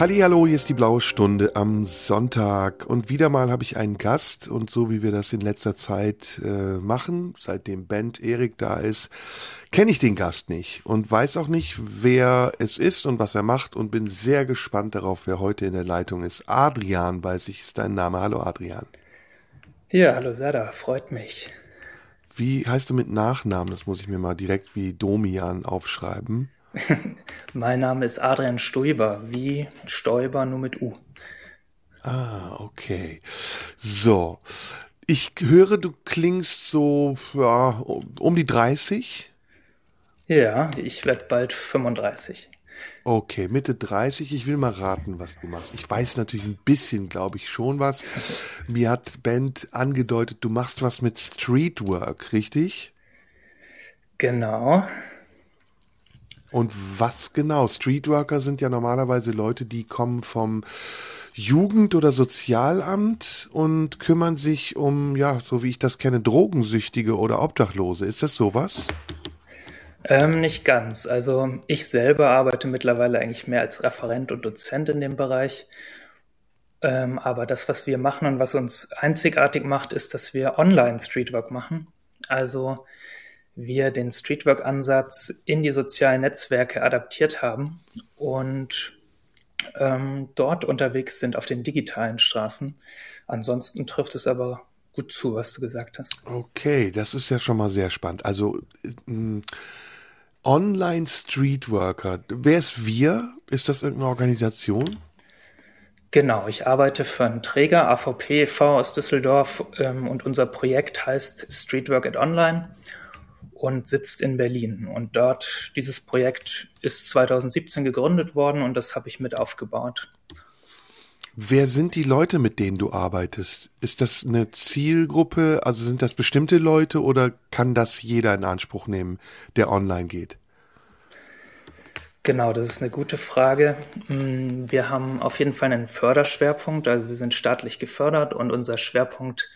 Hallo, hier ist die blaue Stunde am Sonntag und wieder mal habe ich einen Gast und so wie wir das in letzter Zeit äh, machen, seitdem Band Erik da ist, kenne ich den Gast nicht und weiß auch nicht, wer es ist und was er macht und bin sehr gespannt darauf, wer heute in der Leitung ist. Adrian, weiß ich, ist dein Name. Hallo Adrian. Ja, hallo Sada, freut mich. Wie heißt du mit Nachnamen? Das muss ich mir mal direkt wie Domian aufschreiben. mein Name ist Adrian Stoiber, wie Stoiber nur mit U. Ah, okay. So. Ich höre, du klingst so ja, um die 30. Ja, ich werde bald 35. Okay, Mitte 30. Ich will mal raten, was du machst. Ich weiß natürlich ein bisschen, glaube ich, schon was. Mir hat Band angedeutet, du machst was mit Streetwork, richtig? Genau. Und was genau? Streetworker sind ja normalerweise Leute, die kommen vom Jugend- oder Sozialamt und kümmern sich um, ja, so wie ich das kenne, Drogensüchtige oder Obdachlose. Ist das sowas? Ähm, nicht ganz. Also ich selber arbeite mittlerweile eigentlich mehr als Referent und Dozent in dem Bereich. Ähm, aber das, was wir machen und was uns einzigartig macht, ist, dass wir online Streetwork machen. Also wir den Streetwork-Ansatz in die sozialen Netzwerke adaptiert haben und ähm, dort unterwegs sind auf den digitalen Straßen. Ansonsten trifft es aber gut zu, was du gesagt hast. Okay, das ist ja schon mal sehr spannend. Also äh, Online Streetworker, wer ist wir? Ist das irgendeine Organisation? Genau, ich arbeite für einen Träger, AVP e.V. aus Düsseldorf ähm, und unser Projekt heißt Streetwork at Online und sitzt in Berlin. Und dort, dieses Projekt ist 2017 gegründet worden und das habe ich mit aufgebaut. Wer sind die Leute, mit denen du arbeitest? Ist das eine Zielgruppe? Also sind das bestimmte Leute oder kann das jeder in Anspruch nehmen, der online geht? Genau, das ist eine gute Frage. Mm, wir haben auf jeden Fall einen Förderschwerpunkt, also wir sind staatlich gefördert und unser Schwerpunkt ist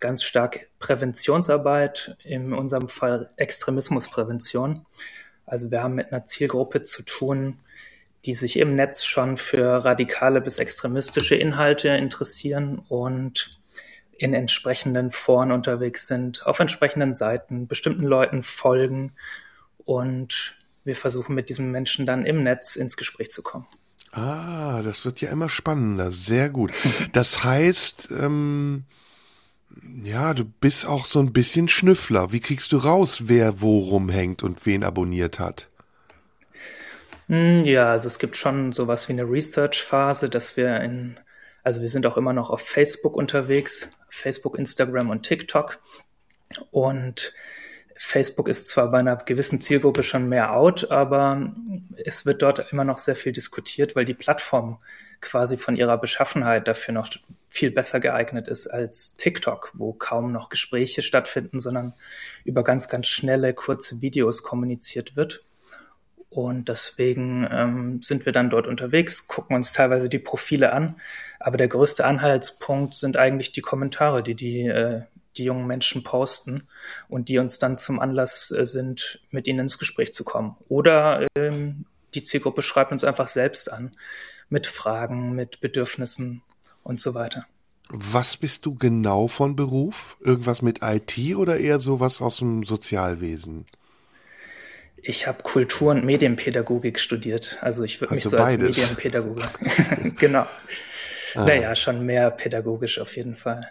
ganz stark Präventionsarbeit, in unserem Fall Extremismusprävention. Also wir haben mit einer Zielgruppe zu tun, die sich im Netz schon für radikale bis extremistische Inhalte interessieren und in entsprechenden Foren unterwegs sind, auf entsprechenden Seiten, bestimmten Leuten folgen und wir versuchen mit diesen Menschen dann im Netz ins Gespräch zu kommen. Ah, das wird ja immer spannender. Sehr gut. Das heißt, ähm, ja, du bist auch so ein bisschen Schnüffler. Wie kriegst du raus, wer wo rumhängt und wen abonniert hat? Hm, ja, also es gibt schon sowas wie eine Research-Phase, dass wir in, also wir sind auch immer noch auf Facebook unterwegs, Facebook, Instagram und TikTok. Und Facebook ist zwar bei einer gewissen Zielgruppe schon mehr out, aber es wird dort immer noch sehr viel diskutiert, weil die Plattform quasi von ihrer Beschaffenheit dafür noch viel besser geeignet ist als TikTok, wo kaum noch Gespräche stattfinden, sondern über ganz, ganz schnelle, kurze Videos kommuniziert wird. Und deswegen ähm, sind wir dann dort unterwegs, gucken uns teilweise die Profile an. Aber der größte Anhaltspunkt sind eigentlich die Kommentare, die die äh, die jungen Menschen posten und die uns dann zum Anlass äh, sind, mit ihnen ins Gespräch zu kommen. Oder ähm, die Zielgruppe schreibt uns einfach selbst an mit Fragen, mit Bedürfnissen und so weiter. Was bist du genau von Beruf? Irgendwas mit IT oder eher sowas aus dem Sozialwesen? Ich habe Kultur- und Medienpädagogik studiert. Also ich würde mich so beides. als Medienpädagoge. genau. Ah. Naja, schon mehr pädagogisch auf jeden Fall.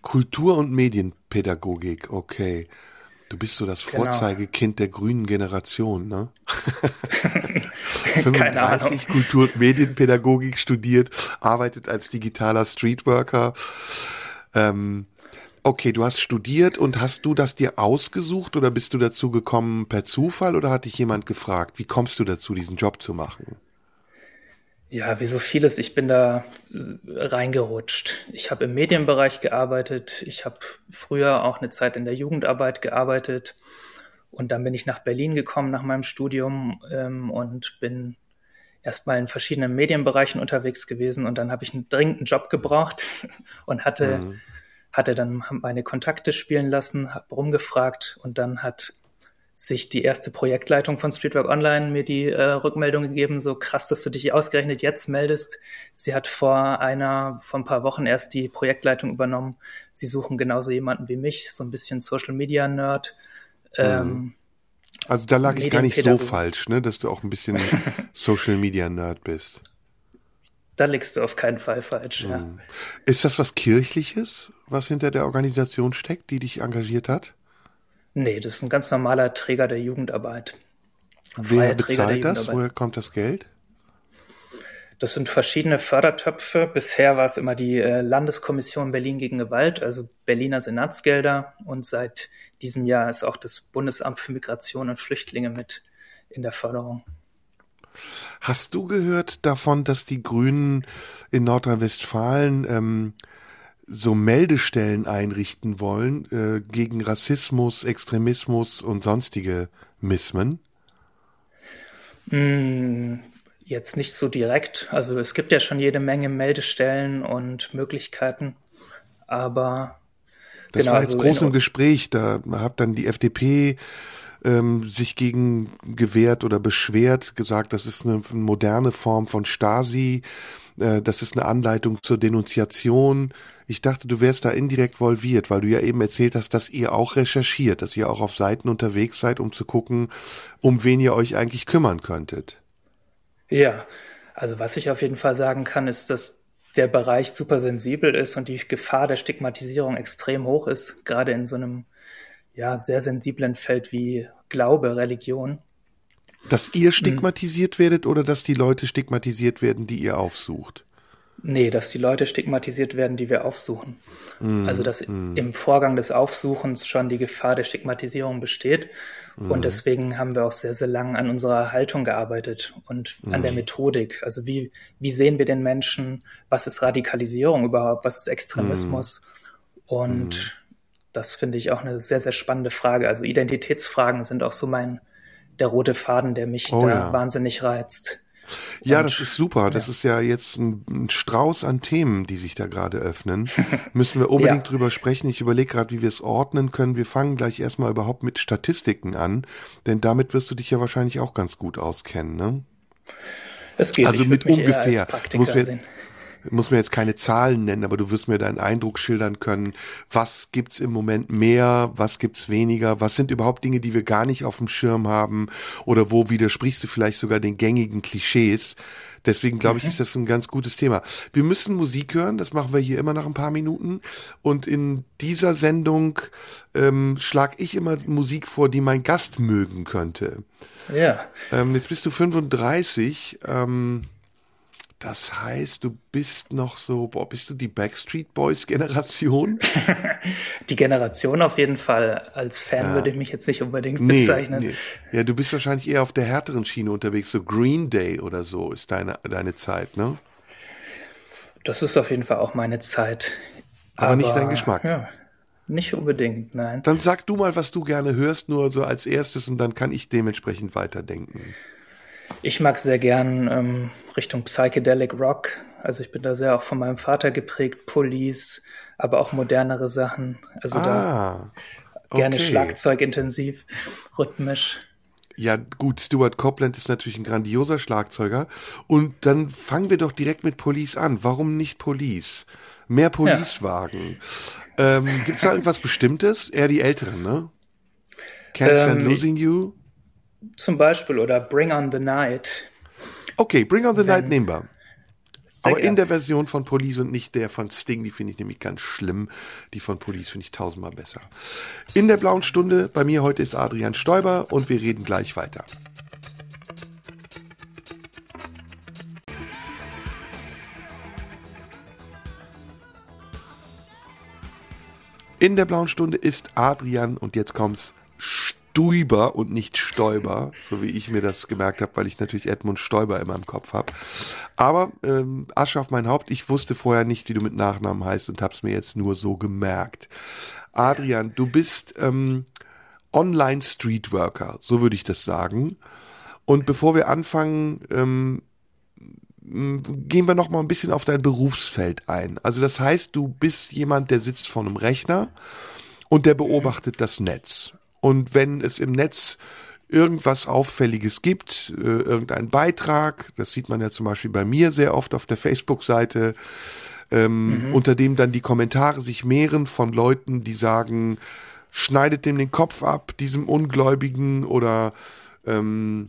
Kultur- und Medienpädagogik, okay. Du bist so das genau. Vorzeigekind der grünen Generation, ne? 35 Kultur- und Medienpädagogik studiert, arbeitet als digitaler Streetworker. Ähm, okay, du hast studiert und hast du das dir ausgesucht oder bist du dazu gekommen per Zufall oder hat dich jemand gefragt? Wie kommst du dazu, diesen Job zu machen? Ja, wie so vieles, ich bin da reingerutscht. Ich habe im Medienbereich gearbeitet. Ich habe früher auch eine Zeit in der Jugendarbeit gearbeitet. Und dann bin ich nach Berlin gekommen nach meinem Studium ähm, und bin erstmal in verschiedenen Medienbereichen unterwegs gewesen. Und dann habe ich einen dringenden Job gebraucht und hatte, mhm. hatte dann meine Kontakte spielen lassen, habe rumgefragt und dann hat sich die erste Projektleitung von Streetwork Online mir die äh, Rückmeldung gegeben, so krass, dass du dich ausgerechnet jetzt meldest. Sie hat vor einer, vor ein paar Wochen erst die Projektleitung übernommen. Sie suchen genauso jemanden wie mich, so ein bisschen Social Media Nerd. Ähm, mhm. also da lag ich gar nicht so falsch, ne, dass du auch ein bisschen Social Media Nerd bist. Da liegst du auf keinen Fall falsch, ja. Mhm. Ist das was Kirchliches, was hinter der Organisation steckt, die dich engagiert hat? Nee, das ist ein ganz normaler Träger der Jugendarbeit. Wer bezahlt das? Woher kommt das Geld? Das sind verschiedene Fördertöpfe. Bisher war es immer die äh, Landeskommission Berlin gegen Gewalt, also Berliner Senatsgelder. Und seit diesem Jahr ist auch das Bundesamt für Migration und Flüchtlinge mit in der Förderung. Hast du gehört davon, dass die Grünen in Nordrhein-Westfalen ähm, so Meldestellen einrichten wollen äh, gegen Rassismus, Extremismus und sonstige Mismen? Mm, jetzt nicht so direkt. Also es gibt ja schon jede Menge Meldestellen und Möglichkeiten, aber das genau, war jetzt also groß im Gespräch. Da hat dann die FDP ähm, sich gegen gewehrt oder beschwert, gesagt, das ist eine moderne Form von Stasi, äh, das ist eine Anleitung zur Denunziation. Ich dachte, du wärst da indirekt involviert, weil du ja eben erzählt hast, dass ihr auch recherchiert, dass ihr auch auf Seiten unterwegs seid, um zu gucken, um wen ihr euch eigentlich kümmern könntet. Ja, also was ich auf jeden Fall sagen kann, ist, dass der Bereich super sensibel ist und die Gefahr der Stigmatisierung extrem hoch ist, gerade in so einem ja, sehr sensiblen Feld wie Glaube, Religion. Dass ihr stigmatisiert hm. werdet oder dass die Leute stigmatisiert werden, die ihr aufsucht? Nee, dass die Leute stigmatisiert werden, die wir aufsuchen. Mm, also dass mm. im Vorgang des Aufsuchens schon die Gefahr der Stigmatisierung besteht. Mm. Und deswegen haben wir auch sehr, sehr lange an unserer Haltung gearbeitet und an der mm. Methodik. Also wie, wie sehen wir den Menschen? Was ist Radikalisierung überhaupt? Was ist Extremismus? Mm. Und das finde ich auch eine sehr, sehr spannende Frage. Also Identitätsfragen sind auch so mein, der rote Faden, der mich oh, da ja. wahnsinnig reizt. Ja, das ist super. Das ja. ist ja jetzt ein, ein, Strauß an Themen, die sich da gerade öffnen. Müssen wir unbedingt ja. drüber sprechen. Ich überlege gerade, wie wir es ordnen können. Wir fangen gleich erstmal überhaupt mit Statistiken an, denn damit wirst du dich ja wahrscheinlich auch ganz gut auskennen, ne? Es geht. Also mit ungefähr. Muss wir, muss mir jetzt keine Zahlen nennen, aber du wirst mir deinen Eindruck schildern können. Was gibt's im Moment mehr? Was gibt's weniger? Was sind überhaupt Dinge, die wir gar nicht auf dem Schirm haben? Oder wo widersprichst du vielleicht sogar den gängigen Klischees? Deswegen glaube ich, mhm. ist das ein ganz gutes Thema. Wir müssen Musik hören, das machen wir hier immer nach ein paar Minuten. Und in dieser Sendung ähm, schlage ich immer Musik vor, die mein Gast mögen könnte. Ja. Ähm, jetzt bist du 35. Ähm, das heißt, du bist noch so, boah, bist du die Backstreet Boys Generation? die Generation auf jeden Fall. Als Fan ja. würde ich mich jetzt nicht unbedingt nee, bezeichnen. Nee. Ja, du bist wahrscheinlich eher auf der härteren Schiene unterwegs. So Green Day oder so ist deine, deine Zeit, ne? Das ist auf jeden Fall auch meine Zeit. Aber, Aber nicht dein Geschmack. Ja, nicht unbedingt, nein. Dann sag du mal, was du gerne hörst, nur so als erstes und dann kann ich dementsprechend weiterdenken. Ich mag sehr gern ähm, Richtung Psychedelic Rock. Also ich bin da sehr auch von meinem Vater geprägt, Police, aber auch modernere Sachen. Also ah, da okay. gerne Schlagzeugintensiv, rhythmisch. Ja, gut, Stuart Copeland ist natürlich ein grandioser Schlagzeuger. Und dann fangen wir doch direkt mit Police an. Warum nicht Police? Mehr Policewagen. Ja. Ähm, Gibt es da irgendwas Bestimmtes? Eher die Älteren, ne? Can't Stand ähm, Losing You? Zum Beispiel oder Bring on the Night. Okay, Bring on the Wenn, Night nehmen wir. Aber gern. in der Version von Police und nicht der von Sting, die finde ich nämlich ganz schlimm. Die von Police finde ich tausendmal besser. In der blauen Stunde, bei mir heute ist Adrian Stoiber und wir reden gleich weiter. In der blauen Stunde ist Adrian und jetzt kommt's Stuiber und nicht Stoiber, so wie ich mir das gemerkt habe, weil ich natürlich Edmund Stoiber in meinem Kopf habe. Aber ähm, Asche auf mein Haupt, ich wusste vorher nicht, wie du mit Nachnamen heißt und hab's mir jetzt nur so gemerkt. Adrian, du bist ähm, Online-Streetworker, so würde ich das sagen. Und bevor wir anfangen, ähm, gehen wir noch mal ein bisschen auf dein Berufsfeld ein. Also das heißt, du bist jemand, der sitzt vor einem Rechner und der beobachtet das Netz. Und wenn es im Netz irgendwas Auffälliges gibt, äh, irgendein Beitrag, das sieht man ja zum Beispiel bei mir sehr oft auf der Facebook-Seite, ähm, mhm. unter dem dann die Kommentare sich mehren von Leuten, die sagen, schneidet dem den Kopf ab, diesem Ungläubigen oder ähm,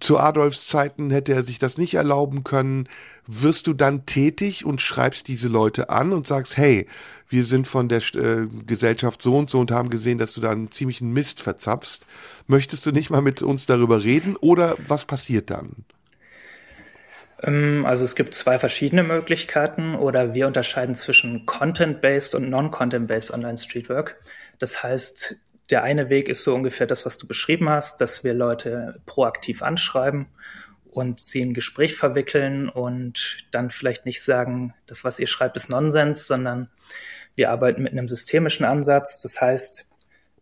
zu Adolfs Zeiten hätte er sich das nicht erlauben können. Wirst du dann tätig und schreibst diese Leute an und sagst, hey, wir sind von der äh, Gesellschaft so und so und haben gesehen, dass du da einen ziemlichen Mist verzapfst. Möchtest du nicht mal mit uns darüber reden oder was passiert dann? Ähm, also es gibt zwei verschiedene Möglichkeiten oder wir unterscheiden zwischen Content-Based und Non-Content-Based Online-Streetwork. Das heißt, der eine Weg ist so ungefähr das, was du beschrieben hast, dass wir Leute proaktiv anschreiben und sie in ein Gespräch verwickeln und dann vielleicht nicht sagen, das, was ihr schreibt, ist Nonsens, sondern wir arbeiten mit einem systemischen Ansatz. Das heißt,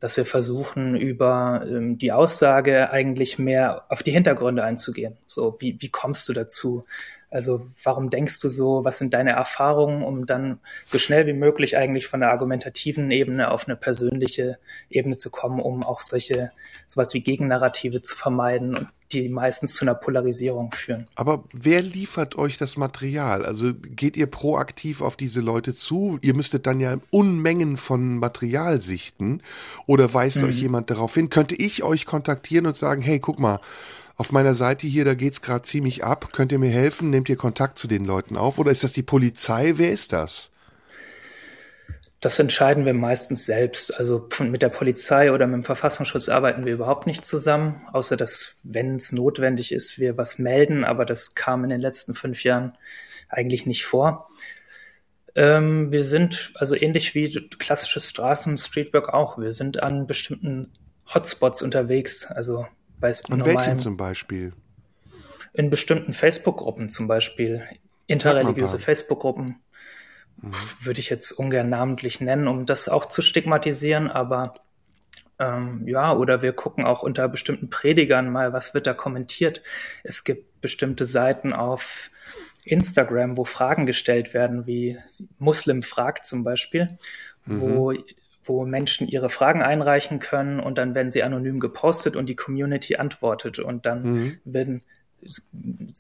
dass wir versuchen, über ähm, die Aussage eigentlich mehr auf die Hintergründe einzugehen. So, wie, wie kommst du dazu? Also warum denkst du so? Was sind deine Erfahrungen, um dann so schnell wie möglich eigentlich von der argumentativen Ebene auf eine persönliche Ebene zu kommen, um auch solche sowas wie Gegennarrative zu vermeiden und die meistens zu einer Polarisierung führen. Aber wer liefert euch das Material? Also geht ihr proaktiv auf diese Leute zu? Ihr müsstet dann ja Unmengen von Material sichten oder weist mhm. euch jemand darauf hin? Könnte ich euch kontaktieren und sagen, hey, guck mal, auf meiner Seite hier, da geht's gerade ziemlich ab. Könnt ihr mir helfen? Nehmt ihr Kontakt zu den Leuten auf? Oder ist das die Polizei? Wer ist das? Das entscheiden wir meistens selbst. Also mit der Polizei oder mit dem Verfassungsschutz arbeiten wir überhaupt nicht zusammen, außer dass, wenn es notwendig ist, wir was melden. Aber das kam in den letzten fünf Jahren eigentlich nicht vor. Ähm, wir sind also ähnlich wie klassisches Straßen-Streetwork auch. Wir sind an bestimmten Hotspots unterwegs. Also bei An welchen zum Beispiel? In bestimmten Facebook-Gruppen zum Beispiel. Interreligiöse Facebook-Gruppen. Mhm. Würde ich jetzt ungern namentlich nennen, um das auch zu stigmatisieren, aber ähm, ja, oder wir gucken auch unter bestimmten Predigern mal, was wird da kommentiert. Es gibt bestimmte Seiten auf Instagram, wo Fragen gestellt werden, wie Muslim fragt zum Beispiel, mhm. wo wo Menschen ihre Fragen einreichen können und dann werden sie anonym gepostet und die Community antwortet und dann mhm. werden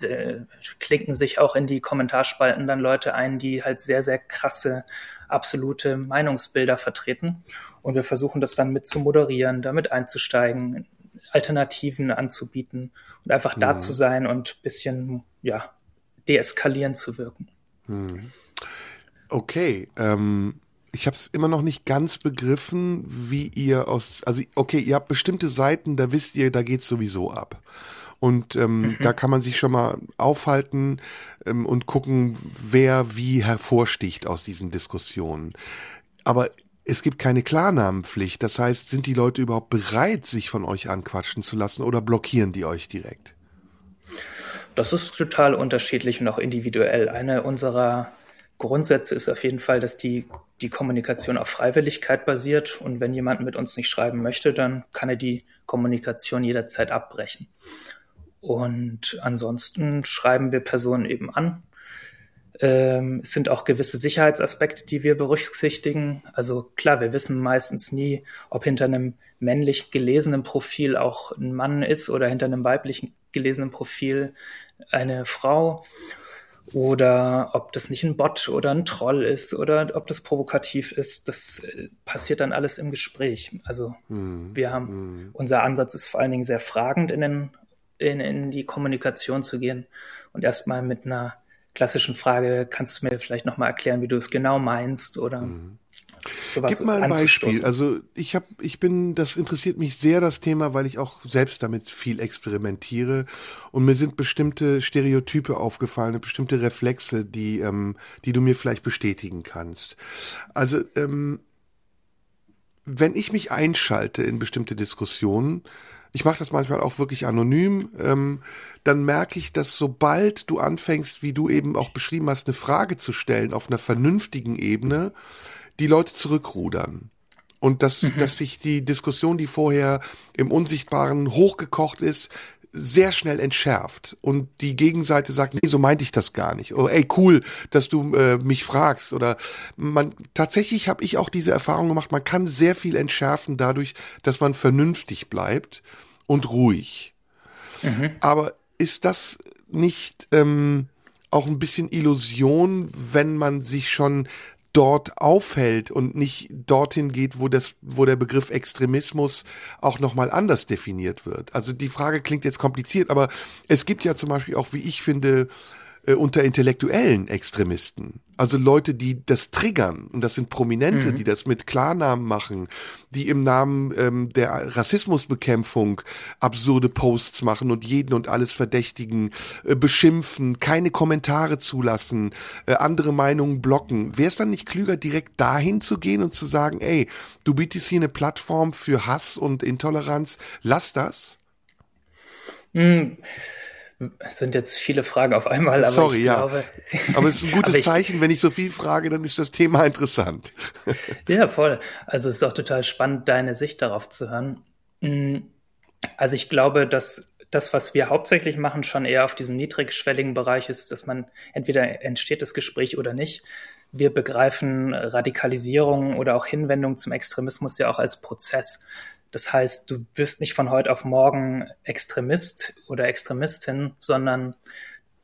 äh, klinken sich auch in die Kommentarspalten dann Leute ein, die halt sehr, sehr krasse, absolute Meinungsbilder vertreten. Und wir versuchen das dann mit zu moderieren, damit einzusteigen, Alternativen anzubieten und einfach mhm. da zu sein und bisschen, ja, deeskalierend zu wirken. Mhm. Okay, ähm, ich habe es immer noch nicht ganz begriffen, wie ihr aus, also okay, ihr habt bestimmte Seiten, da wisst ihr, da geht's sowieso ab. Und ähm, mhm. da kann man sich schon mal aufhalten ähm, und gucken, wer wie hervorsticht aus diesen Diskussionen. Aber es gibt keine Klarnamenpflicht. Das heißt, sind die Leute überhaupt bereit, sich von euch anquatschen zu lassen oder blockieren die euch direkt? Das ist total unterschiedlich und auch individuell. Eine unserer Grundsätze ist auf jeden Fall, dass die, die Kommunikation auf Freiwilligkeit basiert und wenn jemand mit uns nicht schreiben möchte, dann kann er die Kommunikation jederzeit abbrechen. Und ansonsten schreiben wir Personen eben an. Ähm, es sind auch gewisse Sicherheitsaspekte, die wir berücksichtigen. Also klar, wir wissen meistens nie, ob hinter einem männlich gelesenen Profil auch ein Mann ist oder hinter einem weiblich gelesenen Profil eine Frau oder ob das nicht ein Bot oder ein Troll ist oder ob das provokativ ist, das äh, passiert dann alles im Gespräch. Also hm. wir haben, hm. unser Ansatz ist vor allen Dingen sehr fragend in, den, in, in die Kommunikation zu gehen und erstmal mit einer klassischen Frage, kannst du mir vielleicht nochmal erklären, wie du es genau meinst oder hm sowas Gib mal ein Beispiel. Also ich habe, ich bin, das interessiert mich sehr das Thema, weil ich auch selbst damit viel experimentiere und mir sind bestimmte Stereotype aufgefallen, bestimmte Reflexe, die, ähm, die du mir vielleicht bestätigen kannst. Also ähm, wenn ich mich einschalte in bestimmte Diskussionen, ich mache das manchmal auch wirklich anonym, ähm, dann merke ich, dass sobald du anfängst, wie du eben auch beschrieben hast, eine Frage zu stellen auf einer vernünftigen Ebene, die Leute zurückrudern. Und dass, mhm. dass sich die Diskussion, die vorher im Unsichtbaren hochgekocht ist, sehr schnell entschärft und die Gegenseite sagt, nee, so meinte ich das gar nicht. Oder ey, cool, dass du äh, mich fragst. Oder man tatsächlich habe ich auch diese Erfahrung gemacht, man kann sehr viel entschärfen dadurch, dass man vernünftig bleibt und ruhig. Mhm. Aber ist das nicht ähm, auch ein bisschen Illusion, wenn man sich schon dort aufhält und nicht dorthin geht, wo das, wo der Begriff Extremismus auch nochmal anders definiert wird. Also die Frage klingt jetzt kompliziert, aber es gibt ja zum Beispiel auch, wie ich finde, äh, unter intellektuellen Extremisten. Also Leute, die das triggern. Und das sind Prominente, mhm. die das mit Klarnamen machen, die im Namen ähm, der Rassismusbekämpfung absurde Posts machen und jeden und alles verdächtigen, äh, beschimpfen, keine Kommentare zulassen, äh, andere Meinungen blocken. Wäre es dann nicht klüger, direkt dahin zu gehen und zu sagen, ey, du bietest hier eine Plattform für Hass und Intoleranz, lass das? Mhm. Es sind jetzt viele Fragen auf einmal, aber Sorry, ich ja. glaube. Aber es ist ein gutes ich, Zeichen, wenn ich so viel frage, dann ist das Thema interessant. Ja, voll. Also es ist auch total spannend, deine Sicht darauf zu hören. Mm, also ich glaube, dass das, was wir hauptsächlich machen, schon eher auf diesem niedrigschwelligen Bereich ist, dass man entweder entsteht das Gespräch oder nicht. Wir begreifen Radikalisierung oder auch Hinwendung zum Extremismus ja auch als Prozess. Das heißt, du wirst nicht von heute auf morgen Extremist oder Extremistin, sondern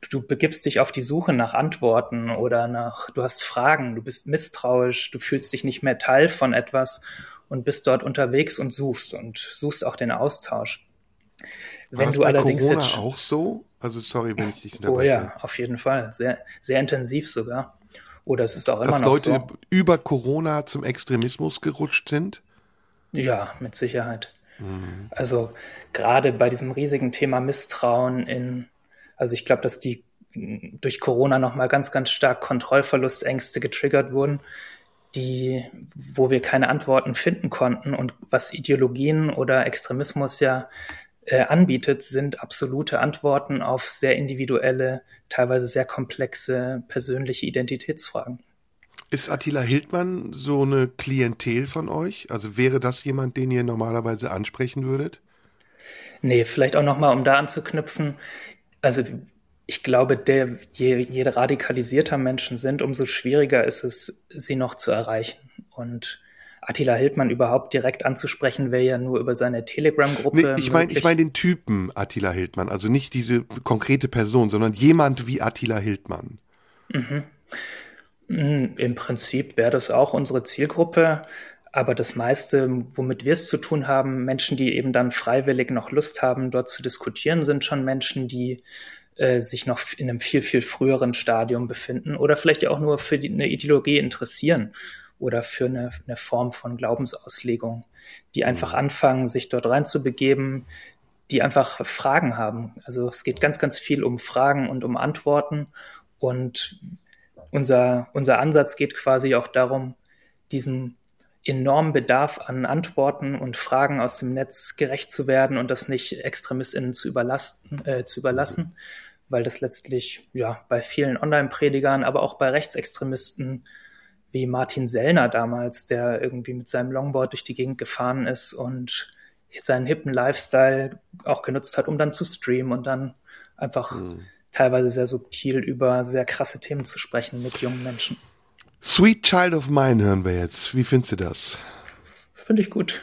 du begibst dich auf die Suche nach Antworten oder nach, du hast Fragen, du bist misstrauisch, du fühlst dich nicht mehr Teil von etwas und bist dort unterwegs und suchst und suchst auch den Austausch. War wenn du bei allerdings Corona jetzt, auch so? Also sorry, wenn ich dich unterbreche. Oh ja, auf jeden Fall, sehr sehr intensiv sogar. Oder es ist auch immer Dass noch Leute so. über Corona zum Extremismus gerutscht sind? Ja, mit Sicherheit. Mhm. Also gerade bei diesem riesigen Thema Misstrauen in, also ich glaube, dass die durch Corona nochmal ganz, ganz stark Kontrollverlustängste getriggert wurden, die, wo wir keine Antworten finden konnten und was Ideologien oder Extremismus ja äh, anbietet, sind absolute Antworten auf sehr individuelle, teilweise sehr komplexe persönliche Identitätsfragen. Ist Attila Hildmann so eine Klientel von euch? Also wäre das jemand, den ihr normalerweise ansprechen würdet? Nee, vielleicht auch nochmal, um da anzuknüpfen. Also ich glaube, der, je, je radikalisierter Menschen sind, umso schwieriger ist es, sie noch zu erreichen. Und Attila Hildmann überhaupt direkt anzusprechen, wäre ja nur über seine Telegram-Gruppe. Nee, ich meine ich mein den Typen Attila Hildmann, also nicht diese konkrete Person, sondern jemand wie Attila Hildmann. Mhm. Hm, Im Prinzip wäre das auch unsere Zielgruppe. Aber das meiste, womit wir es zu tun haben, Menschen, die eben dann freiwillig noch Lust haben, dort zu diskutieren, sind schon Menschen, die äh, sich noch in einem viel, viel früheren Stadium befinden oder vielleicht ja auch nur für die, eine Ideologie interessieren oder für eine, eine Form von Glaubensauslegung, die einfach mhm. anfangen, sich dort reinzubegeben, die einfach Fragen haben. Also es geht ganz, ganz viel um Fragen und um Antworten. Und unser, unser Ansatz geht quasi auch darum, diesem enormen Bedarf an Antworten und Fragen aus dem Netz gerecht zu werden und das nicht ExtremistInnen zu, überlasten, äh, zu überlassen, weil das letztlich ja bei vielen Online-Predigern, aber auch bei Rechtsextremisten wie Martin Sellner damals, der irgendwie mit seinem Longboard durch die Gegend gefahren ist und seinen hippen Lifestyle auch genutzt hat, um dann zu streamen und dann einfach mhm teilweise sehr subtil über sehr krasse Themen zu sprechen mit jungen Menschen. Sweet Child of Mine hören wir jetzt. Wie findest du das? Finde ich gut.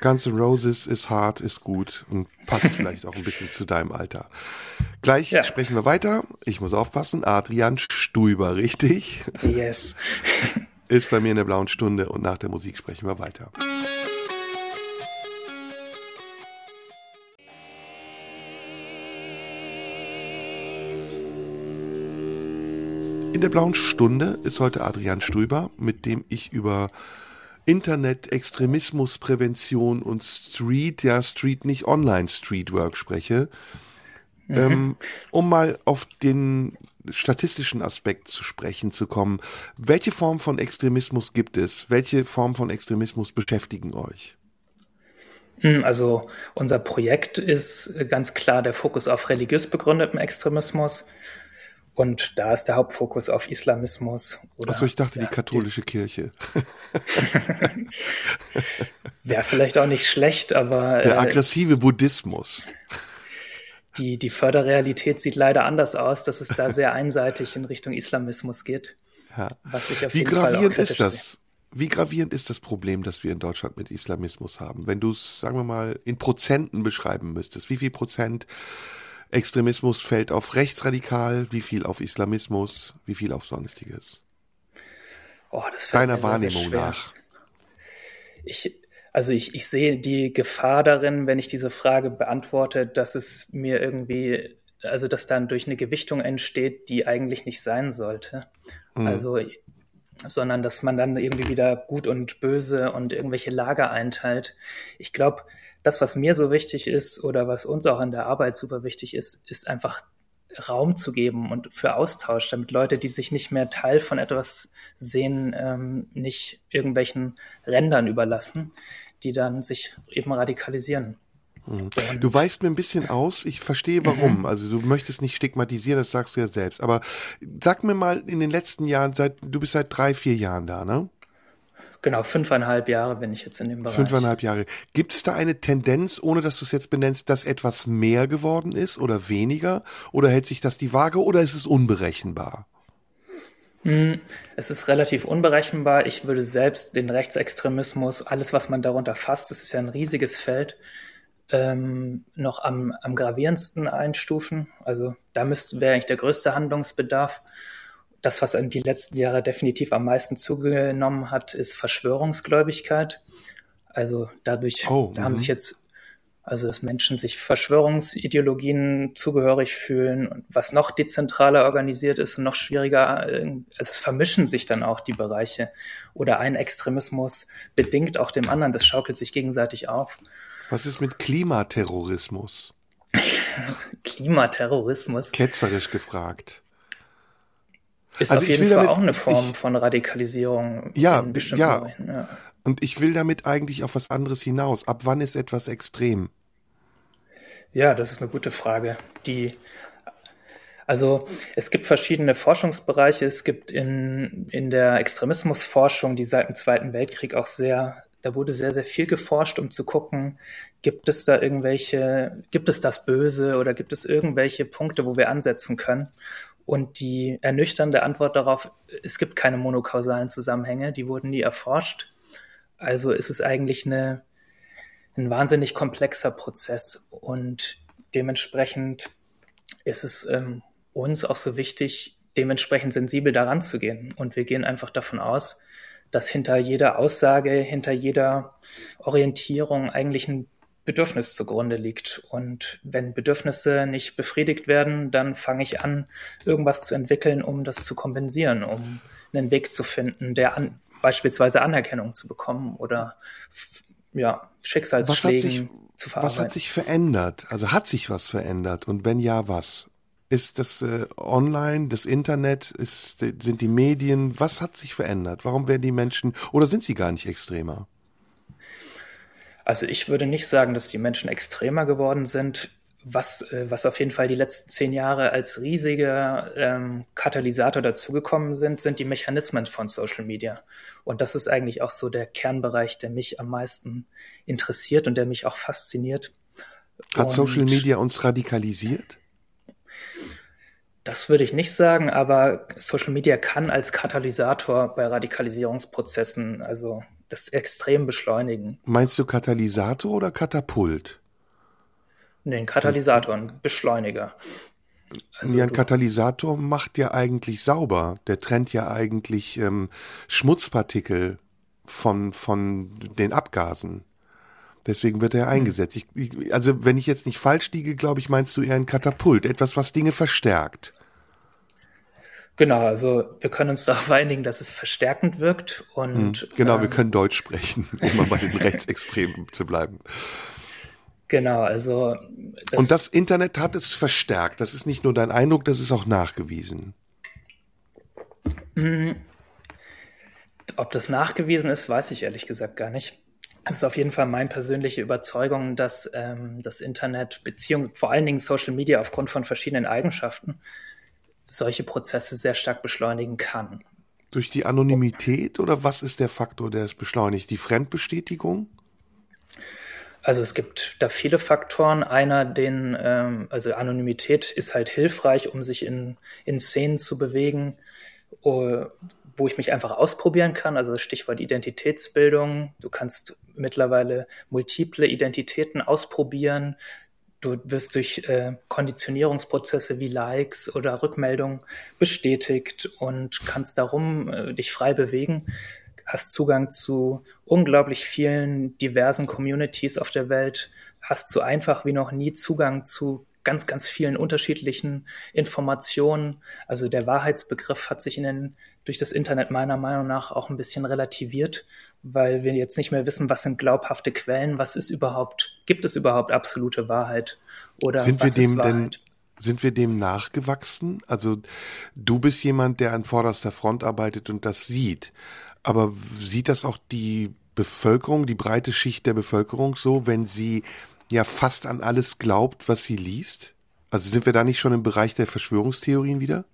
Guns N' Roses ist hart, ist gut und passt vielleicht auch ein bisschen zu deinem Alter. Gleich ja. sprechen wir weiter. Ich muss aufpassen. Adrian Stuber, richtig? Yes. ist bei mir in der blauen Stunde und nach der Musik sprechen wir weiter. In der blauen Stunde ist heute Adrian Strüber, mit dem ich über Internet, Extremismusprävention und Street, ja Street nicht Online Streetwork spreche. Mhm. Ähm, um mal auf den statistischen Aspekt zu sprechen zu kommen. Welche Form von Extremismus gibt es? Welche Form von Extremismus beschäftigen euch? Hm, also unser Projekt ist ganz klar der Fokus auf religiös begründetem Extremismus. Und da ist der Hauptfokus auf Islamismus. Achso, ich dachte ja, die katholische die, Kirche. Wäre vielleicht auch nicht schlecht, aber. Der äh, aggressive äh, Buddhismus. Die, die Förderrealität sieht leider anders aus, dass es da sehr einseitig in Richtung Islamismus geht. Ja. Was ich auf Wie jeden gravierend Fall ist das? Sehe. Wie gravierend ist das Problem, das wir in Deutschland mit Islamismus haben? Wenn du es, sagen wir mal, in Prozenten beschreiben müsstest, wie viel Prozent Extremismus fällt auf rechtsradikal, wie viel auf Islamismus, wie viel auf sonstiges? Oh, das Deiner Wahrnehmung nach. Ich, also ich, ich sehe die Gefahr darin, wenn ich diese Frage beantworte, dass es mir irgendwie, also dass dann durch eine Gewichtung entsteht, die eigentlich nicht sein sollte. Mhm. Also sondern dass man dann irgendwie wieder gut und böse und irgendwelche Lager einteilt. Ich glaube, das, was mir so wichtig ist oder was uns auch in der Arbeit super wichtig ist, ist einfach Raum zu geben und für Austausch, damit Leute, die sich nicht mehr Teil von etwas sehen, ähm, nicht irgendwelchen Rändern überlassen, die dann sich eben radikalisieren. Mhm. Du weißt mir ein bisschen aus, ich verstehe warum. Mhm. Also du möchtest nicht stigmatisieren, das sagst du ja selbst. Aber sag mir mal in den letzten Jahren, seit du bist seit drei, vier Jahren da, ne? Genau, fünfeinhalb Jahre bin ich jetzt in dem Bereich. Fünfeinhalb Jahre. Gibt es da eine Tendenz, ohne dass du es jetzt benennst, dass etwas mehr geworden ist oder weniger? Oder hält sich das die Waage oder ist es unberechenbar? Hm, es ist relativ unberechenbar. Ich würde selbst den Rechtsextremismus, alles, was man darunter fasst, das ist ja ein riesiges Feld, ähm, noch am, am gravierendsten einstufen. Also da müsste wäre eigentlich der größte Handlungsbedarf das, was in die letzten Jahre definitiv am meisten zugenommen hat, ist Verschwörungsgläubigkeit. Also dadurch, oh, da haben sich mhm. jetzt, also dass Menschen sich Verschwörungsideologien zugehörig fühlen und was noch dezentraler organisiert ist und noch schwieriger, äh, also es vermischen sich dann auch die Bereiche oder ein Extremismus bedingt auch dem anderen, das schaukelt sich gegenseitig auf. Was ist mit Klimaterrorismus? Klimaterrorismus? Ketzerisch gefragt. Ist also auf jeden Fall damit, auch eine Form ich, von Radikalisierung. Ja, ja. ja. Und ich will damit eigentlich auf was anderes hinaus. Ab wann ist etwas extrem? Ja, das ist eine gute Frage. Die, also es gibt verschiedene Forschungsbereiche. Es gibt in, in der Extremismusforschung, die seit dem Zweiten Weltkrieg auch sehr, da wurde sehr, sehr viel geforscht, um zu gucken, gibt es da irgendwelche, gibt es das Böse oder gibt es irgendwelche Punkte, wo wir ansetzen können? Und die ernüchternde Antwort darauf, es gibt keine monokausalen Zusammenhänge, die wurden nie erforscht. Also ist es eigentlich eine, ein wahnsinnig komplexer Prozess und dementsprechend ist es ähm, uns auch so wichtig, dementsprechend sensibel daran zu gehen. Und wir gehen einfach davon aus, dass hinter jeder Aussage, hinter jeder Orientierung eigentlich ein Bedürfnis zugrunde liegt. Und wenn Bedürfnisse nicht befriedigt werden, dann fange ich an, irgendwas zu entwickeln, um das zu kompensieren, um einen Weg zu finden, der an, beispielsweise Anerkennung zu bekommen oder ja, Schicksalsschlägen zu verarbeiten. Was hat sich verändert? Also hat sich was verändert? Und wenn ja, was? Ist das äh, online, das Internet, ist, sind die Medien? Was hat sich verändert? Warum werden die Menschen oder sind sie gar nicht extremer? Also ich würde nicht sagen, dass die Menschen extremer geworden sind. Was, äh, was auf jeden Fall die letzten zehn Jahre als riesiger ähm, Katalysator dazugekommen sind, sind die Mechanismen von Social Media. Und das ist eigentlich auch so der Kernbereich, der mich am meisten interessiert und der mich auch fasziniert. Hat und Social Media uns radikalisiert? Das würde ich nicht sagen, aber Social Media kann als Katalysator bei Radikalisierungsprozessen, also das extrem beschleunigen. Meinst du Katalysator oder Katapult? Nee, ein Katalysator, ein Beschleuniger. Also ja, ein Katalysator macht ja eigentlich sauber. Der trennt ja eigentlich ähm, Schmutzpartikel von, von den Abgasen. Deswegen wird er hm. eingesetzt. Ich, ich, also wenn ich jetzt nicht falsch liege, glaube ich, meinst du eher ein Katapult, etwas, was Dinge verstärkt. Genau, also wir können uns darauf einigen, dass es verstärkend wirkt und hm, genau, ähm, wir können Deutsch sprechen, um mal bei den Rechtsextremen zu bleiben. Genau, also. Das Und das Internet hat es verstärkt. Das ist nicht nur dein Eindruck, das ist auch nachgewiesen. Mm, ob das nachgewiesen ist, weiß ich ehrlich gesagt gar nicht. Es ist auf jeden Fall meine persönliche Überzeugung, dass ähm, das Internet, Beziehung, vor allen Dingen Social Media aufgrund von verschiedenen Eigenschaften, solche Prozesse sehr stark beschleunigen kann. Durch die Anonymität oder was ist der Faktor, der es beschleunigt? Die Fremdbestätigung? Also es gibt da viele Faktoren. Einer, den, ähm, also Anonymität ist halt hilfreich, um sich in, in Szenen zu bewegen, uh, wo ich mich einfach ausprobieren kann. Also Stichwort Identitätsbildung. Du kannst mittlerweile multiple Identitäten ausprobieren. Du wirst durch äh, Konditionierungsprozesse wie Likes oder Rückmeldungen bestätigt und kannst darum äh, dich frei bewegen. Hast Zugang zu unglaublich vielen diversen Communities auf der Welt, hast so einfach wie noch nie Zugang zu ganz, ganz vielen unterschiedlichen Informationen. Also der Wahrheitsbegriff hat sich in den, durch das Internet meiner Meinung nach auch ein bisschen relativiert, weil wir jetzt nicht mehr wissen, was sind glaubhafte Quellen, was ist überhaupt, gibt es überhaupt absolute Wahrheit oder sind was wir dem ist Wahrheit? Denn sind wir dem nachgewachsen? Also du bist jemand, der an vorderster Front arbeitet und das sieht. Aber sieht das auch die Bevölkerung, die breite Schicht der Bevölkerung so, wenn sie ja fast an alles glaubt, was sie liest? Also sind wir da nicht schon im Bereich der Verschwörungstheorien wieder?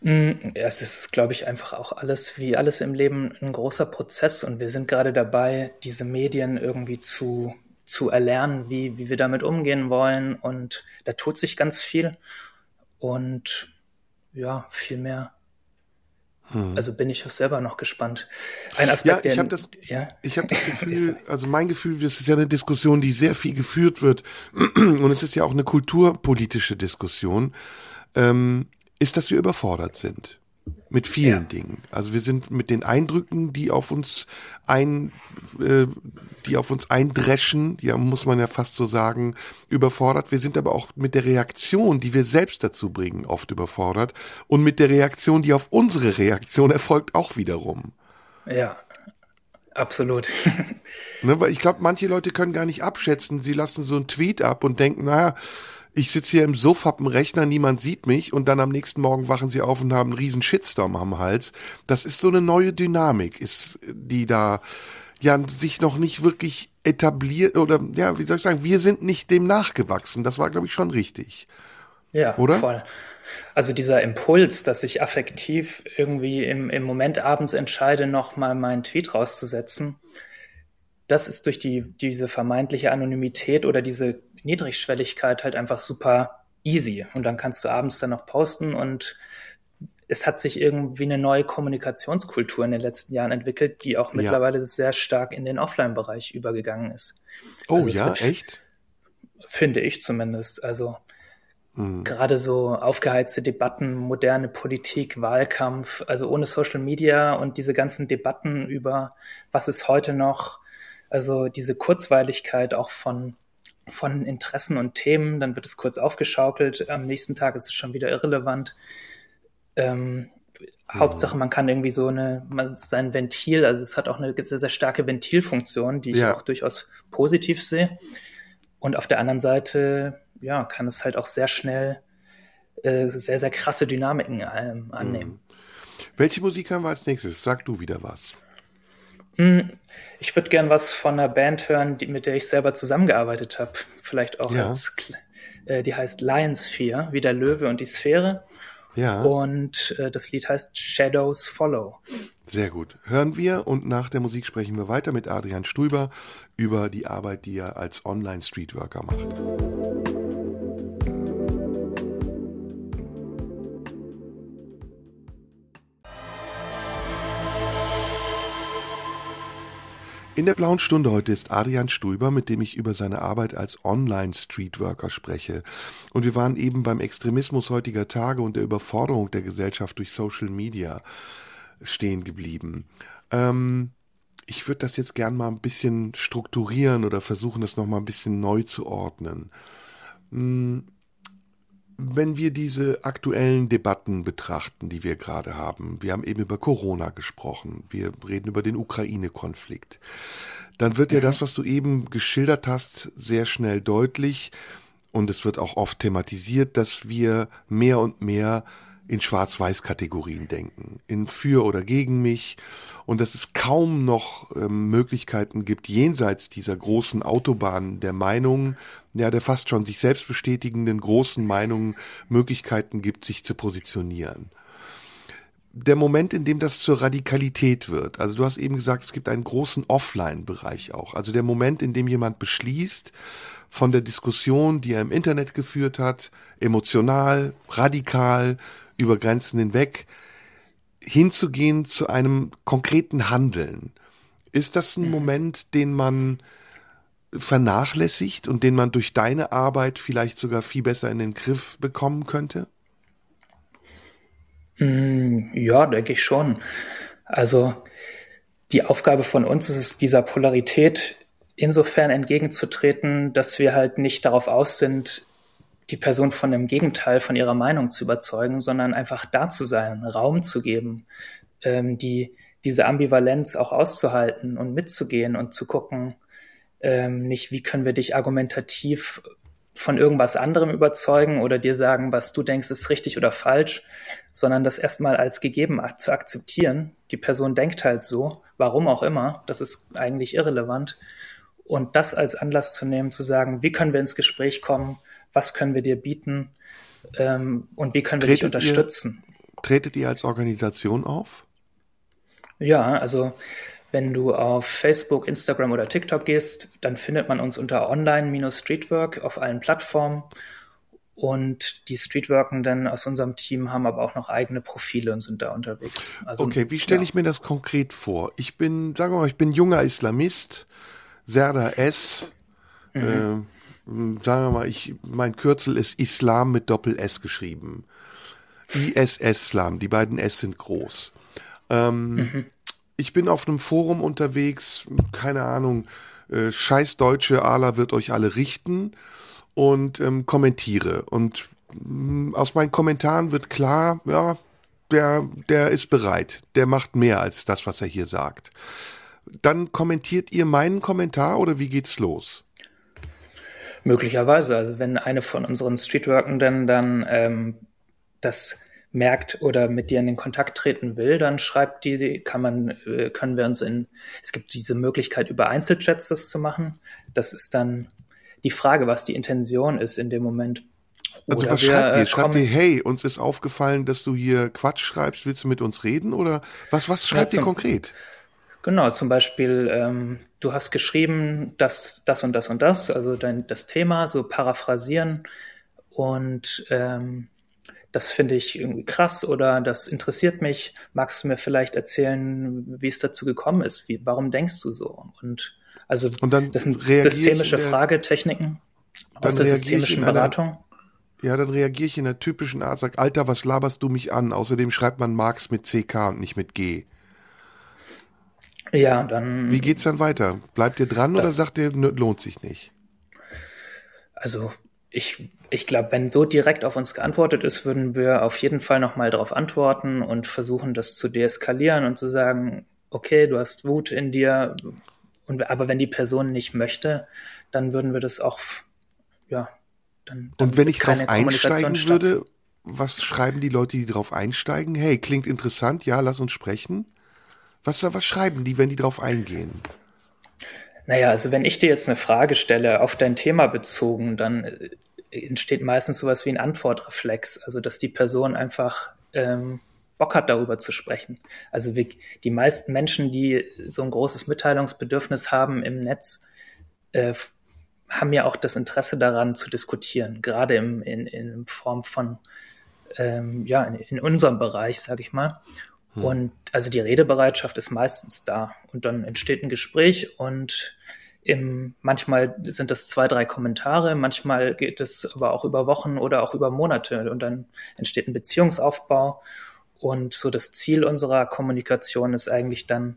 Mm, es ist, glaube ich, einfach auch alles, wie alles im Leben, ein großer Prozess und wir sind gerade dabei, diese Medien irgendwie zu, zu erlernen, wie, wie wir damit umgehen wollen und da tut sich ganz viel und ja, viel mehr hm. Also bin ich auch selber noch gespannt. Ein Aspekt, ja, ich habe das, ja? ich habe das Gefühl, also mein Gefühl, das ist ja eine Diskussion, die sehr viel geführt wird, und es ist ja auch eine kulturpolitische Diskussion, ähm, ist, dass wir überfordert sind mit vielen ja. Dingen. Also wir sind mit den Eindrücken, die auf uns ein, äh, die auf uns eindreschen, ja, muss man ja fast so sagen, überfordert. Wir sind aber auch mit der Reaktion, die wir selbst dazu bringen, oft überfordert. Und mit der Reaktion, die auf unsere Reaktion erfolgt, auch wiederum. Ja, absolut. ne, weil ich glaube, manche Leute können gar nicht abschätzen. Sie lassen so einen Tweet ab und denken, naja, ich sitze hier im Sofa am Rechner, niemand sieht mich und dann am nächsten Morgen wachen sie auf und haben einen riesen Shitstorm am Hals. Das ist so eine neue Dynamik, ist, die da ja sich noch nicht wirklich etabliert oder ja, wie soll ich sagen, wir sind nicht dem nachgewachsen. Das war, glaube ich, schon richtig. Ja, oder? voll. Also dieser Impuls, dass ich affektiv irgendwie im, im Moment abends entscheide, nochmal meinen Tweet rauszusetzen, das ist durch die, diese vermeintliche Anonymität oder diese Niedrigschwelligkeit halt einfach super easy. Und dann kannst du abends dann noch posten und es hat sich irgendwie eine neue Kommunikationskultur in den letzten Jahren entwickelt, die auch mittlerweile ja. sehr stark in den Offline-Bereich übergegangen ist. Oh also ja, echt? Finde ich zumindest. Also hm. gerade so aufgeheizte Debatten, moderne Politik, Wahlkampf, also ohne Social Media und diese ganzen Debatten über was ist heute noch, also diese Kurzweiligkeit auch von von Interessen und Themen, dann wird es kurz aufgeschaukelt, am nächsten Tag ist es schon wieder irrelevant. Ähm, mhm. Hauptsache, man kann irgendwie so eine, man, sein Ventil, also es hat auch eine sehr, sehr starke Ventilfunktion, die ich ja. auch durchaus positiv sehe. Und auf der anderen Seite, ja, kann es halt auch sehr schnell äh, sehr, sehr krasse Dynamiken ähm, annehmen. Mhm. Welche Musik haben wir als nächstes? Sag du wieder was. Hm, ich würde gern was von einer Band hören, die, mit der ich selber zusammengearbeitet habe. Vielleicht auch ja. als, äh, die heißt Lionsphere, wie der Löwe und die Sphäre. Ja. Und äh, das Lied heißt Shadows Follow. Sehr gut. Hören wir und nach der Musik sprechen wir weiter mit Adrian Stuber über die Arbeit, die er als Online-Streetworker macht. In der blauen Stunde heute ist Adrian Stuber, mit dem ich über seine Arbeit als Online-Streetworker spreche. Und wir waren eben beim Extremismus heutiger Tage und der Überforderung der Gesellschaft durch Social Media stehen geblieben. Ähm, ich würde das jetzt gern mal ein bisschen strukturieren oder versuchen, das nochmal ein bisschen neu zu ordnen. Hm, Wenn wir diese aktuellen Debatten betrachten, die wir gerade haben, wir haben eben über Corona gesprochen, wir reden über den Ukraine-Konflikt, dann wird ja mhm. das, was du eben geschildert hast, sehr schnell deutlich und es wird auch oft thematisiert, dass wir mehr und mehr in Schwarz-Weiß-Kategorien denken, in für oder gegen mich und dass es kaum noch ähm, Möglichkeiten gibt, jenseits dieser großen Autobahn der Meinungen, ja, der fast schon sich selbst bestätigenden großen Meinungen Möglichkeiten gibt, sich zu positionieren. Der Moment, in dem das zur Radikalität wird, also du hast eben gesagt, es gibt einen großen Offline-Bereich auch, also der Moment, in dem jemand beschließt, von der Diskussion, die er im Internet geführt hat, emotional, radikal, über Grenzen hinweg hinzugehen zu einem konkreten Handeln. Ist das ein mhm. Moment, den man vernachlässigt und den man durch deine Arbeit vielleicht sogar viel besser in den Griff bekommen könnte? Mm, ja, denke ich schon. Also die Aufgabe von uns ist es, dieser Polarität insofern entgegenzutreten, dass wir halt nicht darauf aus sind, die Person von dem Gegenteil von ihrer Meinung zu überzeugen, sondern einfach da zu sein, Raum zu geben, ähm, die, diese Ambivalenz auch auszuhalten und mitzugehen und zu gucken, ähm, nicht wie können wir dich argumentativ von irgendwas anderem überzeugen oder dir sagen, was du denkst, ist richtig oder falsch, sondern das erstmal als gegeben zu akzeptieren. Die Person denkt halt so, warum auch immer, das ist eigentlich irrelevant. Und das als Anlass zu nehmen, zu sagen, wie können wir ins Gespräch kommen, was können wir dir bieten ähm, und wie können wir tretet dich unterstützen. Ihr, tretet ihr als Organisation auf? Ja, also wenn du auf Facebook, Instagram oder TikTok gehst, dann findet man uns unter Online-Streetwork auf allen Plattformen. Und die Streetworkenden aus unserem Team haben aber auch noch eigene Profile und sind da unterwegs. Also, okay, wie stelle ja. ich mir das konkret vor? Ich bin, sagen wir mal, ich bin junger Islamist, Serda S. Mhm. Äh, sagen wir mal, ich, mein Kürzel ist Islam mit Doppel-S geschrieben. ISS-Slam, die beiden S sind groß. Ähm, mhm. Ich bin auf einem Forum unterwegs, keine Ahnung, äh, scheiß Deutsche, Allah wird euch alle richten und ähm, kommentiere. Und mh, mm, aus meinen Kommentaren wird klar, ja, der, der ist bereit, der macht mehr als das, was er hier sagt. Dann kommentiert ihr meinen Kommentar oder wie geht's los? Möglicherweise. Also wenn eine von unseren Streetworkenden dann ähm, das merkt oder mit dir in den Kontakt treten will, dann schreibt die, kann man, äh, können wir uns in, es gibt diese Möglichkeit über Einzelchats das zu machen. Das ist dann die Frage, was die Intention ist in dem Moment. Also oder was wir, schreibt ihr? Äh, schreibt ihr, hey, uns ist aufgefallen, dass du hier Quatsch schreibst, willst du mit uns reden? Oder was, was schreibt ja, ihr konkret? Genau, zum Beispiel, ähm, du hast geschrieben, dass das und das und das, also dein, das Thema, so paraphrasieren und ähm, das finde ich irgendwie krass oder das interessiert mich. Magst du mir vielleicht erzählen, wie es dazu gekommen ist? Wie, warum denkst du so? Und also und dann das sind systemische der, Fragetechniken aus der systemischen Beratung. Ja, dann reagiere ich in der typischen Art, sag, Alter, was laberst du mich an? Außerdem schreibt man Marx mit CK und nicht mit G. Ja, dann. Wie geht's dann weiter? Bleibt ihr dran da, oder sagt ihr, lohnt sich nicht? Also, ich, ich glaube, wenn so direkt auf uns geantwortet ist, würden wir auf jeden Fall nochmal darauf antworten und versuchen, das zu deeskalieren und zu sagen, okay, du hast Wut in dir, und, aber wenn die Person nicht möchte, dann würden wir das auch, ja, dann. dann und wenn ich darauf einsteigen würde, was schreiben die Leute, die darauf einsteigen? Hey, klingt interessant, ja, lass uns sprechen. Was, was schreiben die, wenn die drauf eingehen? Naja, also wenn ich dir jetzt eine Frage stelle, auf dein Thema bezogen, dann äh, entsteht meistens sowas wie ein Antwortreflex. Also dass die Person einfach ähm, Bock hat, darüber zu sprechen. Also wie, die meisten Menschen, die so ein großes Mitteilungsbedürfnis haben im Netz, äh, haben ja auch das Interesse daran zu diskutieren, gerade im, in, in Form von, ähm, ja, in, in unserem Bereich, sage ich mal. Hm. Und also die Redebereitschaft ist meistens da. Und dann entsteht ein Gespräch und im, manchmal sind das zwei, drei Kommentare, manchmal geht es aber auch über Wochen oder auch über Monate und dann entsteht ein Beziehungsaufbau. Und so das Ziel unserer Kommunikation ist eigentlich dann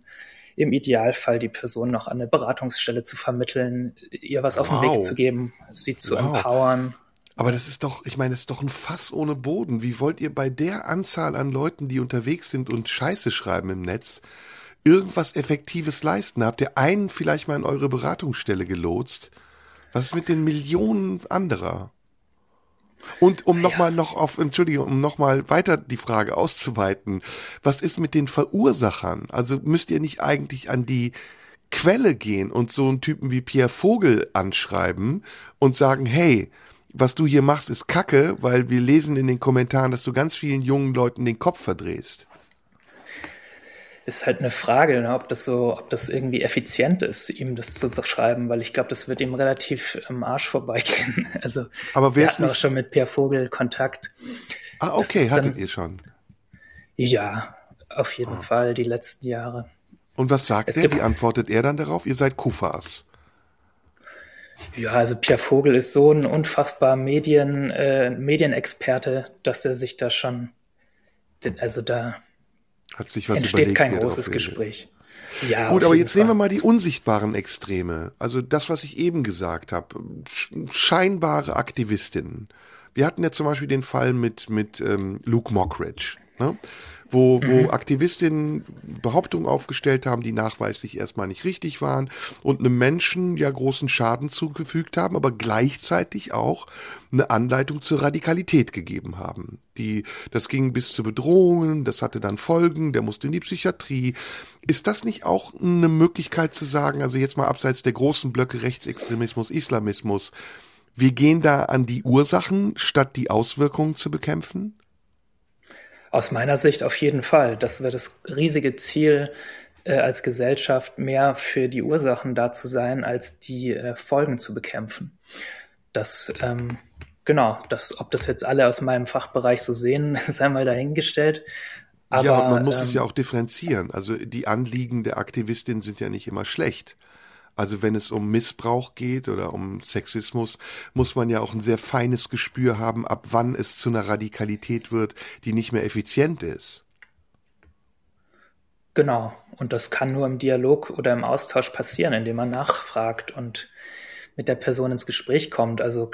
im Idealfall die Person noch an eine Beratungsstelle zu vermitteln, ihr was auf wow. den Weg zu geben, sie zu wow. empowern. Aber das ist doch, ich meine, das ist doch ein Fass ohne Boden. Wie wollt ihr bei der Anzahl an Leuten, die unterwegs sind und Scheiße schreiben im Netz, irgendwas Effektives leisten? Habt ihr einen vielleicht mal in eure Beratungsstelle gelotst? Was ist mit den Millionen anderer? Und um nochmal noch auf, Entschuldigung, um nochmal weiter die Frage auszuweiten, was ist mit den Verursachern? Also müsst ihr nicht eigentlich an die Quelle gehen und so einen Typen wie Pierre Vogel anschreiben und sagen, hey, was du hier machst, ist Kacke, weil wir lesen in den Kommentaren, dass du ganz vielen jungen Leuten den Kopf verdrehst ist halt eine Frage, ne, ob das so, ob das irgendwie effizient ist, ihm das zu schreiben, weil ich glaube, das wird ihm relativ am Arsch vorbeigehen. Also aber wir hatten auch schon mit Pierre Vogel Kontakt. Ah, okay, hattet dann, ihr schon. Ja, auf jeden ah. Fall die letzten Jahre. Und was sagt es er? Wie antwortet er dann darauf? Ihr seid Kufas. Ja, also Pierre Vogel ist so ein unfassbar Medien, äh, Medienexperte, dass er sich da schon, also da hat sich was entsteht kein großes Gespräch. Ja, Gut, aber jetzt Fall. nehmen wir mal die unsichtbaren Extreme. Also das, was ich eben gesagt habe. Scheinbare Aktivistinnen. Wir hatten ja zum Beispiel den Fall mit, mit ähm, Luke Mockridge. Ne? Wo, wo mhm. Aktivistinnen Behauptungen aufgestellt haben, die nachweislich erstmal nicht richtig waren und einem Menschen ja großen Schaden zugefügt haben, aber gleichzeitig auch eine Anleitung zur Radikalität gegeben haben. Die, das ging bis zu Bedrohungen, das hatte dann Folgen, der musste in die Psychiatrie. Ist das nicht auch eine Möglichkeit zu sagen, also jetzt mal abseits der großen Blöcke Rechtsextremismus, Islamismus, wir gehen da an die Ursachen, statt die Auswirkungen zu bekämpfen? Aus meiner Sicht auf jeden Fall. Das wäre das riesige Ziel äh, als Gesellschaft, mehr für die Ursachen da zu sein, als die äh, Folgen zu bekämpfen. Das, ähm, genau, das, ob das jetzt alle aus meinem Fachbereich so sehen, sei mal dahingestellt. Aber, ja, und man muss ähm, es ja auch differenzieren. Also die Anliegen der Aktivistin sind ja nicht immer schlecht. Also wenn es um Missbrauch geht oder um Sexismus, muss man ja auch ein sehr feines Gespür haben, ab wann es zu einer Radikalität wird, die nicht mehr effizient ist. Genau. Und das kann nur im Dialog oder im Austausch passieren, indem man nachfragt und mit der Person ins Gespräch kommt. Also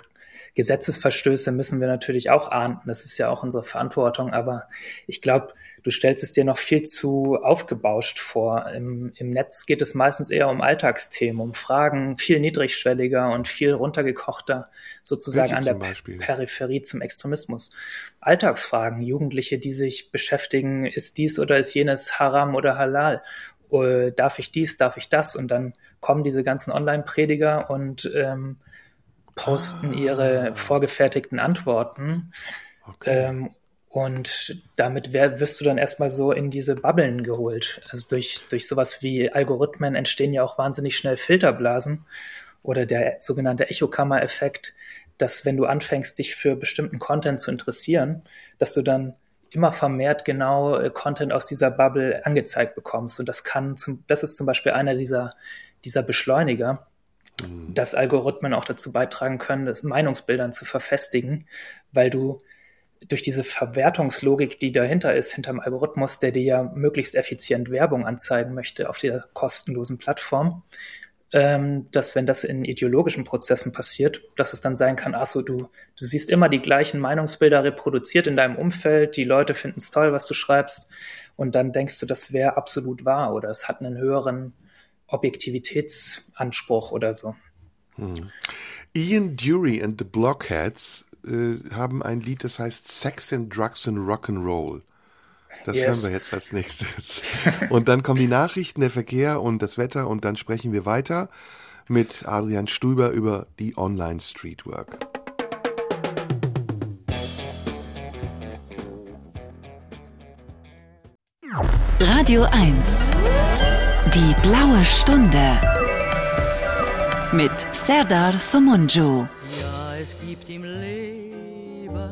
Gesetzesverstöße müssen wir natürlich auch ahnden. Das ist ja auch unsere Verantwortung. Aber ich glaube, du stellst es dir noch viel zu aufgebauscht vor. Im, Im Netz geht es meistens eher um Alltagsthemen, um Fragen viel niedrigschwelliger und viel runtergekochter, sozusagen an der Beispiel? Peripherie zum Extremismus. Alltagsfragen, Jugendliche, die sich beschäftigen, ist dies oder ist jenes Haram oder Halal? Uh, darf ich dies, darf ich das? Und dann kommen diese ganzen Online-Prediger und ähm, posten ihre vorgefertigten Antworten. Okay. Ähm, und damit wirst du dann erstmal so in diese Bubbeln geholt. Also durch, durch sowas wie Algorithmen entstehen ja auch wahnsinnig schnell Filterblasen oder der sogenannte Echokammer-Effekt, dass wenn du anfängst, dich für bestimmten Content zu interessieren, dass du dann immer vermehrt genau äh, Content aus dieser Bubble angezeigt bekommst. Und das kann zum, das ist zum Beispiel einer dieser, dieser Beschleuniger, mhm. dass Algorithmen auch dazu beitragen können, das Meinungsbildern zu verfestigen, weil du durch diese Verwertungslogik, die dahinter ist, hinterm Algorithmus, der dir ja möglichst effizient Werbung anzeigen möchte auf der kostenlosen Plattform, ähm, dass wenn das in ideologischen Prozessen passiert, dass es dann sein kann, ach so, du, du siehst immer die gleichen Meinungsbilder reproduziert in deinem Umfeld, die Leute finden es toll, was du schreibst, und dann denkst du, das wäre absolut wahr oder es hat einen höheren Objektivitätsanspruch oder so. Hm. Ian Dury and the Blockheads äh, haben ein Lied, das heißt Sex and Drugs and Rock'n'Roll. Das yes. hören wir jetzt als nächstes. Und dann kommen die Nachrichten, der Verkehr und das Wetter und dann sprechen wir weiter mit Adrian Stuber über die Online Streetwork. Radio 1 die blaue Stunde mit Serdar Somunju. Ja, es gibt im Leben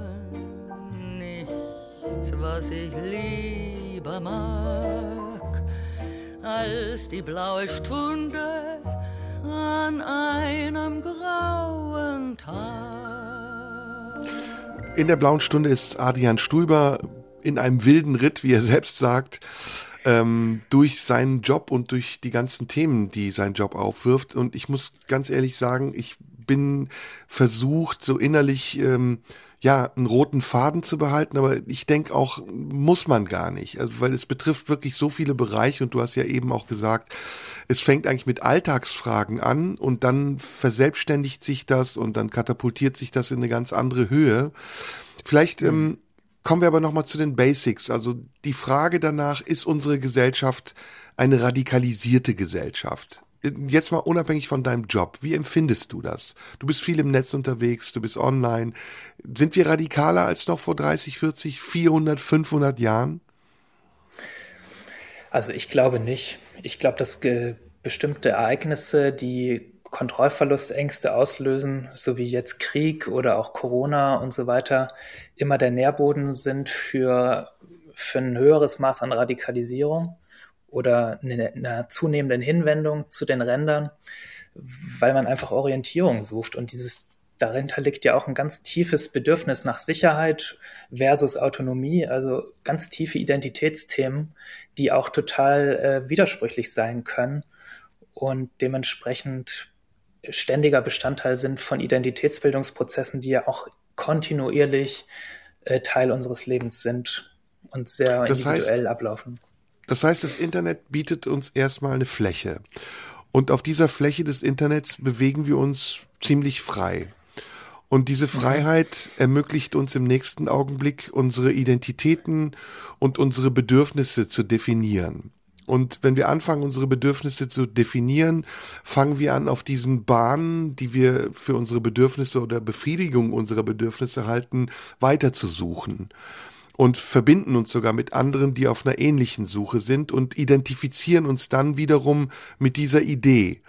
nichts, was ich lieber mag, als die blaue Stunde an einem grauen Tag. In der blauen Stunde ist Adrian Stuber in einem wilden Ritt, wie er selbst sagt, ähm, durch seinen Job und durch die ganzen Themen, die sein Job aufwirft. Und ich muss ganz ehrlich sagen, ich bin versucht, so innerlich ähm, ja, einen roten Faden zu behalten, aber ich denke auch, muss man gar nicht, also, weil es betrifft wirklich so viele Bereiche und du hast ja eben auch gesagt, es fängt eigentlich mit Alltagsfragen an und dann verselbstständigt sich das und dann katapultiert sich das in eine ganz andere Höhe. Vielleicht ähm, kommen wir aber nochmal zu den Basics. Also die Frage danach, ist unsere Gesellschaft eine radikalisierte Gesellschaft? jetzt mal unabhängig von deinem Job, wie empfindest du das? Du bist viel im Netz unterwegs, du bist online. Sind wir radikaler als noch vor 30, 40, 400, 500 Jahren? Also ich glaube nicht. Ich glaube, dass bestimmte Ereignisse, die Kontrollverlustängste auslösen, so wie jetzt Krieg oder auch Corona und so weiter, immer der Nährboden sind für, für ein höheres Maß an Radikalisierung oder eine, einer zunehmenden Hinwendung zu den Rändern, weil man einfach Orientierung sucht. Und dieses dahinter liegt ja auch ein ganz tiefes Bedürfnis nach Sicherheit versus Autonomie, also ganz tiefe Identitätsthemen, die auch total äh, widersprüchlich sein können. Und dementsprechend ständiger Bestandteil sind von Identitätsbildungsprozessen, die ja auch kontinuierlich äh, Teil unseres Lebens sind und sehr das individuell heißt, ablaufen. Das heißt, das Internet bietet uns erstmal eine Fläche. Und auf dieser Fläche des Internets bewegen wir uns ziemlich frei. Und diese mhm. Freiheit ermöglicht uns im nächsten Augenblick, unsere Identitäten und unsere Bedürfnisse zu definieren. Und wenn wir anfangen, unsere Bedürfnisse zu definieren, fangen wir an, auf diesen Bahnen, die wir für unsere Bedürfnisse oder Befriedigung unserer Bedürfnisse halten, weiterzusuchen und verbinden uns sogar mit anderen, die auf einer ähnlichen Suche sind und identifizieren uns dann wiederum mit dieser Idee.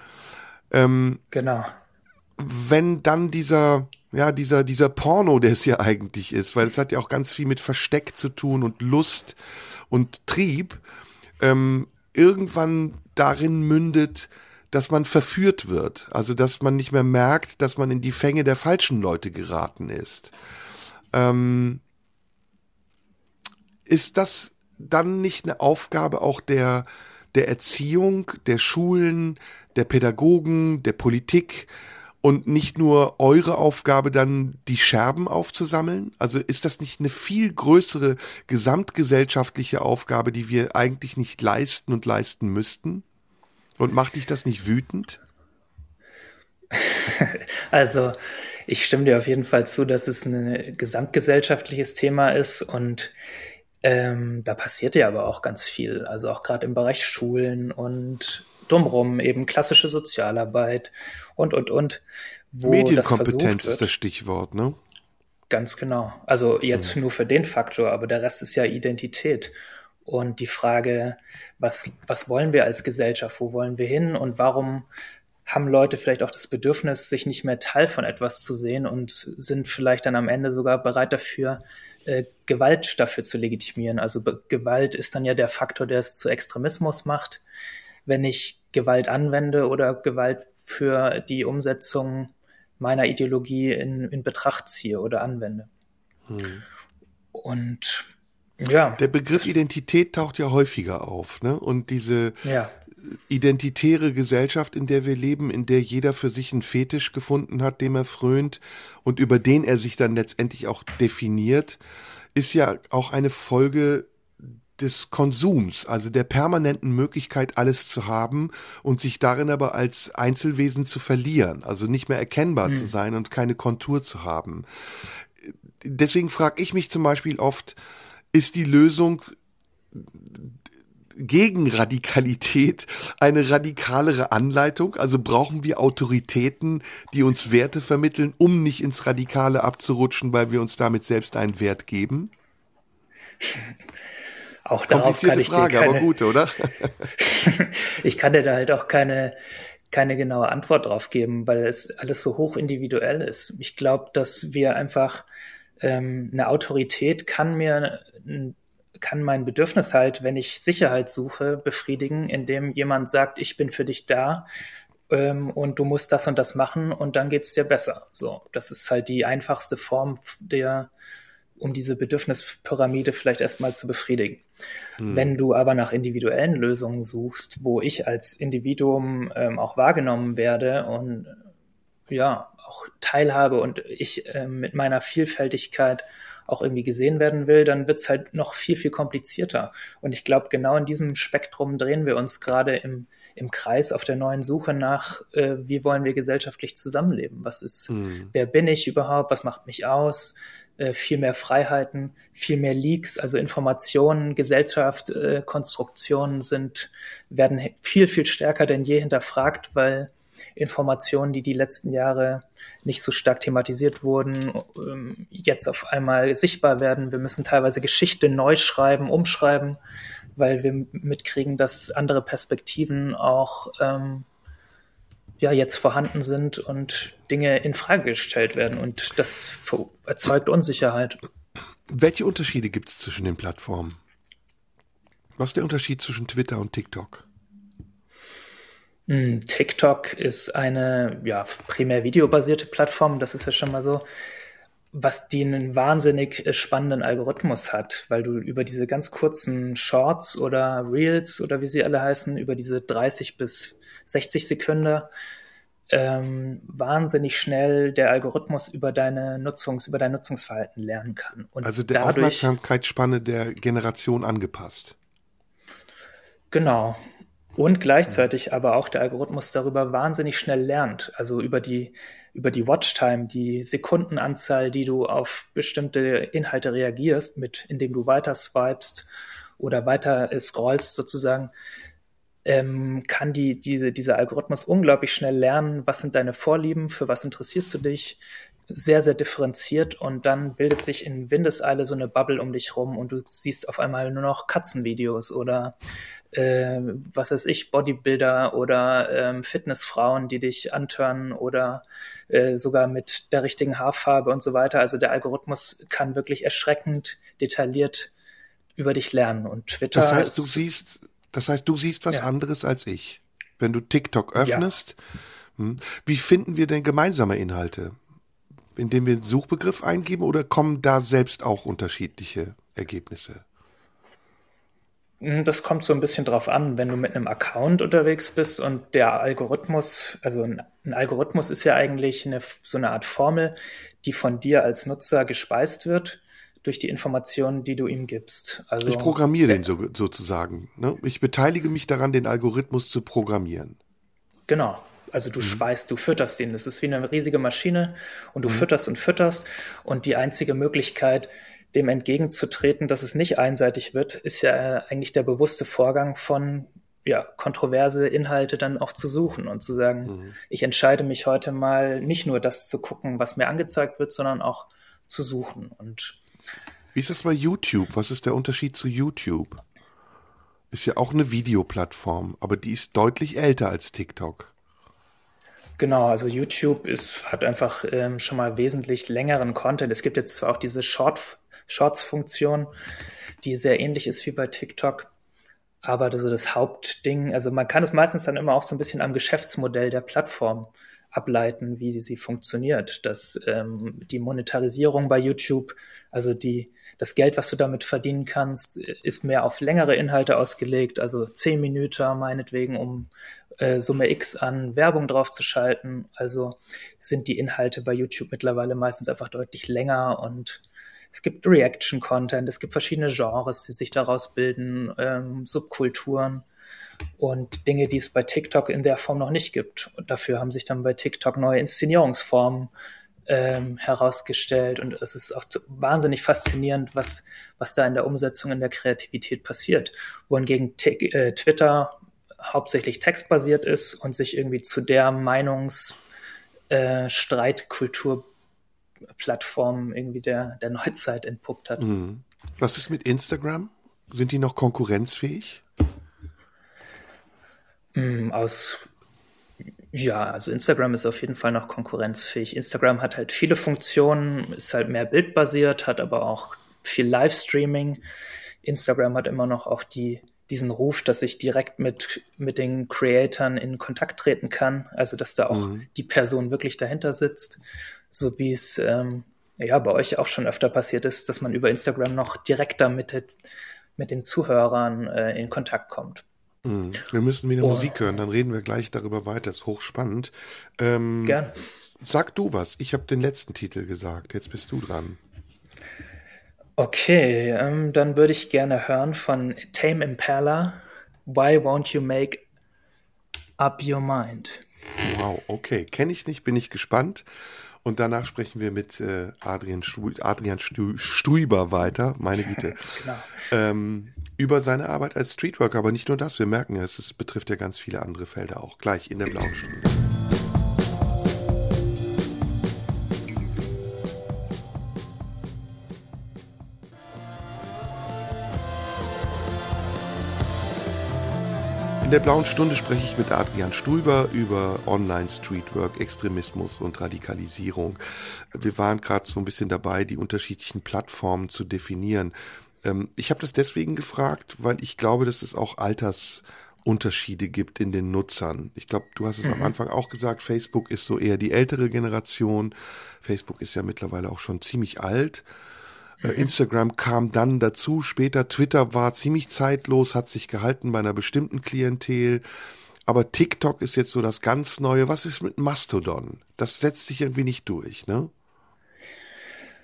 Ähm, genau. Wenn dann dieser, ja, dieser, dieser Porno, der es ja eigentlich ist, weil es hat ja auch ganz viel mit Versteck zu tun und Lust und Trieb, ähm, irgendwann darin mündet, dass man verführt wird. Also, dass man nicht mehr merkt, dass man in die Fänge der falschen Leute geraten ist. Ähm, ist das dann nicht eine Aufgabe auch der, der Erziehung, der Schulen, der Pädagogen, der Politik und nicht nur eure Aufgabe dann die Scherben aufzusammeln? Also ist das nicht eine viel größere gesamtgesellschaftliche Aufgabe, die wir eigentlich nicht leisten und leisten müssten? Und macht dich das nicht wütend? Also ich stimme dir auf jeden Fall zu, dass es ein gesamtgesellschaftliches Thema ist und ähm, da passiert ja aber auch ganz viel. Also auch gerade im Bereich Schulen und drumherum eben klassische Sozialarbeit und, und, und. Wo Medienkompetenz ist das Stichwort, ne? Ganz genau. Also jetzt mhm. nur für den Faktor, aber der Rest ist ja Identität. Und die Frage, was, was wollen wir als Gesellschaft, wo wollen wir hin und warum haben Leute vielleicht auch das Bedürfnis, sich nicht mehr Teil von etwas zu sehen und sind vielleicht dann am Ende sogar bereit dafür, äh, Gewalt dafür zu legitimieren. Also Gewalt ist dann ja der Faktor, der es zu Extremismus macht. Wenn ich Gewalt anwende oder Gewalt für die Umsetzung meiner Ideologie in, in Betracht ziehe oder anwende. Hm. Und ja. Der Begriff Identität taucht ja häufiger auf, ne? Und diese ja. identitäre Gesellschaft, in der wir leben, in der jeder für sich einen Fetisch gefunden hat, dem er frönt und über den er sich dann letztendlich auch definiert, ist ja auch eine Folge des Konsums, also der permanenten Möglichkeit, alles zu haben und sich darin aber als Einzelwesen zu verlieren, also nicht mehr erkennbar mhm. zu sein und keine Kontur zu haben. Deswegen frage ich mich zum Beispiel oft, ist die Lösung gegen Radikalität eine radikalere Anleitung? Also brauchen wir Autoritäten, die uns Werte vermitteln, um nicht ins Radikale abzurutschen, weil wir uns damit selbst einen Wert geben? Auch darauf kann ich Frage, keine, aber gute, oder? ich kann dir da halt auch keine, keine genaue Antwort drauf geben, weil es alles so hoch individuell ist. Ich glaube, dass wir einfach ähm, eine Autorität kann mir kann mein Bedürfnis halt, wenn ich Sicherheit suche, befriedigen, indem jemand sagt, ich bin für dich da ähm, und du musst das und das machen und dann geht's dir besser. So, das ist halt die einfachste Form der um diese Bedürfnispyramide vielleicht erstmal zu befriedigen. Hm. Wenn du aber nach individuellen Lösungen suchst, wo ich als Individuum ähm, auch wahrgenommen werde und ja, auch teilhabe und ich äh, mit meiner Vielfältigkeit auch irgendwie gesehen werden will, dann wird es halt noch viel, viel komplizierter. Und ich glaube, genau in diesem Spektrum drehen wir uns gerade im, im Kreis auf der neuen Suche nach, äh, wie wollen wir gesellschaftlich zusammenleben? Was ist, mhm. wer bin ich überhaupt? Was macht mich aus? Äh, viel mehr Freiheiten, viel mehr Leaks, also Informationen, Gesellschaft, äh, Konstruktionen sind, werden viel, viel stärker denn je hinterfragt, weil Informationen, die die letzten Jahre nicht so stark thematisiert wurden, ähm, jetzt auf einmal sichtbar werden. Wir müssen teilweise Geschichte neu schreiben, umschreiben, weil wir mitkriegen, dass andere Perspektiven auch ähm, ja jetzt vorhanden sind und Dinge in Frage gestellt werden und das erzeugt Unsicherheit. Welche Unterschiede gibt es zwischen den Plattformen? Was ist der Unterschied zwischen Twitter und TikTok? Hm, TikTok ist eine ja, primär videobasierte Plattform, das ist ja schon mal so, was die einen wahnsinnig äh, spannenden Algorithmus hat, weil du über diese ganz kurzen Shorts oder Reels oder wie sie alle heißen, über diese 30 bis 60 Sekunden ähm, wahnsinnig schnell der Algorithmus über deine Nutzungs, über dein Nutzungsverhalten lernen kann. Und also der dadurch, Aufmerksamkeitsspanne der Generation angepasst. Genau. Und gleichzeitig aber auch der Algorithmus darüber wahnsinnig schnell lernt. Also über die, über die Watchtime, die Sekundenanzahl, die du auf bestimmte Inhalte reagierst, mit, indem du weiter swipest oder weiter scrollst sozusagen, ähm, kann die, diese, dieser Algorithmus unglaublich schnell lernen, was sind deine Vorlieben, für was interessierst du dich, sehr, sehr differenziert und dann bildet sich in Windeseile so eine Bubble um dich rum und du siehst auf einmal nur noch Katzenvideos oder äh, was weiß ich, Bodybuilder oder ähm, Fitnessfrauen, die dich antören oder äh, sogar mit der richtigen Haarfarbe und so weiter. Also der Algorithmus kann wirklich erschreckend detailliert über dich lernen. Und Twitter. Das heißt, du siehst, das heißt, du siehst was ja. anderes als ich. Wenn du TikTok öffnest, ja. Hm, wie finden wir denn gemeinsame Inhalte? Indem wir einen Suchbegriff eingeben oder kommen da selbst auch unterschiedliche Ergebnisse? Hm, das kommt so ein bisschen drauf an, wenn du mit einem Account unterwegs bist und der Algorithmus, also ein, ein Algorithmus ist ja eigentlich eine, so eine Art Formel, die von dir als Nutzer gespeist wird durch die Informationen, die du ihm gibst. Also, ich programmiere den so, sozusagen. Ne? Ich beteilige mich daran, den Algorithmus zu programmieren. Genau. Also du mhm. speist, du fütterst ihn. Das ist wie eine riesige Maschine und du mhm. fütterst und fütterst. Und die einzige Möglichkeit, dem entgegenzutreten, dass es nicht einseitig wird, ist ja eigentlich der bewusste Vorgang von ja, kontroverse Inhalte dann auch zu suchen und zu sagen, mhm. ich entscheide mich heute mal nicht nur das zu gucken, was mir angezeigt wird, sondern auch zu suchen. Und wie ist das bei YouTube? Was ist der Unterschied zu YouTube? Ist ja auch eine Videoplattform, aber die ist deutlich älter als TikTok. Genau, also YouTube ist, hat einfach ähm, schon mal wesentlich längeren Content. Es gibt jetzt zwar auch diese Short, Shorts-Funktion, die sehr ähnlich ist wie bei TikTok, aber das, das Hauptding, also man kann es meistens dann immer auch so ein bisschen am Geschäftsmodell der Plattform ableiten, wie sie funktioniert. Dass ähm, die Monetarisierung bei YouTube, also die, das Geld, was du damit verdienen kannst, ist mehr auf längere Inhalte ausgelegt, also zehn Minuten meinetwegen, um äh, Summe X an Werbung draufzuschalten. Also sind die Inhalte bei YouTube mittlerweile meistens einfach deutlich länger und es gibt Reaction-Content, es gibt verschiedene Genres, die sich daraus bilden, ähm, Subkulturen und Dinge, die es bei TikTok in der Form noch nicht gibt. Und dafür haben sich dann bei TikTok neue Inszenierungsformen ähm, herausgestellt. Und es ist auch wahnsinnig faszinierend, was, was da in der Umsetzung, in der Kreativität passiert. Wohingegen T äh, Twitter hauptsächlich textbasiert ist und sich irgendwie zu der Meinungsstreitkulturplattform äh, irgendwie der, der Neuzeit entpuppt hat. Mhm. Was ist mit Instagram? Sind die noch konkurrenzfähig? Mm, aus ja, also Instagram ist auf jeden Fall noch konkurrenzfähig. Instagram hat halt viele Funktionen, ist halt mehr bildbasiert, hat aber auch viel Livestreaming. Instagram hat immer noch auch die, diesen Ruf, dass ich direkt mit, mit den Creatoren in Kontakt treten kann. Also, dass da auch mhm. die Person wirklich dahinter sitzt. So wie es ähm, ja bei euch auch schon öfter passiert ist, dass man über Instagram noch direkter mit, mit den Zuhörern äh, in Kontakt kommt. Mhm. Wir müssen wieder oh. Musik hören, dann reden wir gleich darüber weiter. Das ist hochspannend. Ähm, Gern. sag du was. Ich habe den letzten Titel gesagt. Jetzt bist du dran. Okay, ähm, dann würde ich gerne hören von Tame Impala. Why won't you make up your mind? Wow, okay. Kenne ich nicht, bin ich gespannt. Und danach sprechen wir mit äh, Adrian, Stu Adrian Stu Stuiber weiter, meine Güte, ähm, über seine Arbeit als Streetworker. Aber nicht nur das, wir merken ja, es betrifft ja ganz viele andere Felder auch. Gleich in der blauen Stunde. In der blauen Stunde spreche ich mit Adrian Stuber über Online-Streetwork, Extremismus und Radikalisierung. Wir waren gerade so ein bisschen dabei, die unterschiedlichen Plattformen zu definieren. Ähm, ich habe das deswegen gefragt, weil ich glaube, dass es auch Altersunterschiede gibt in den Nutzern. Ich glaube, du hast es mhm. am Anfang auch gesagt, Facebook ist so eher die ältere Generation. Facebook ist ja mittlerweile auch schon ziemlich alt. Äh, Instagram kam dann dazu, später Twitter war ziemlich zeitlos, hat sich gehalten bei einer bestimmten Klientel. Aber TikTok ist jetzt so das ganz Neue. Was ist mit Mastodon? Das setzt sich irgendwie nicht durch, ne?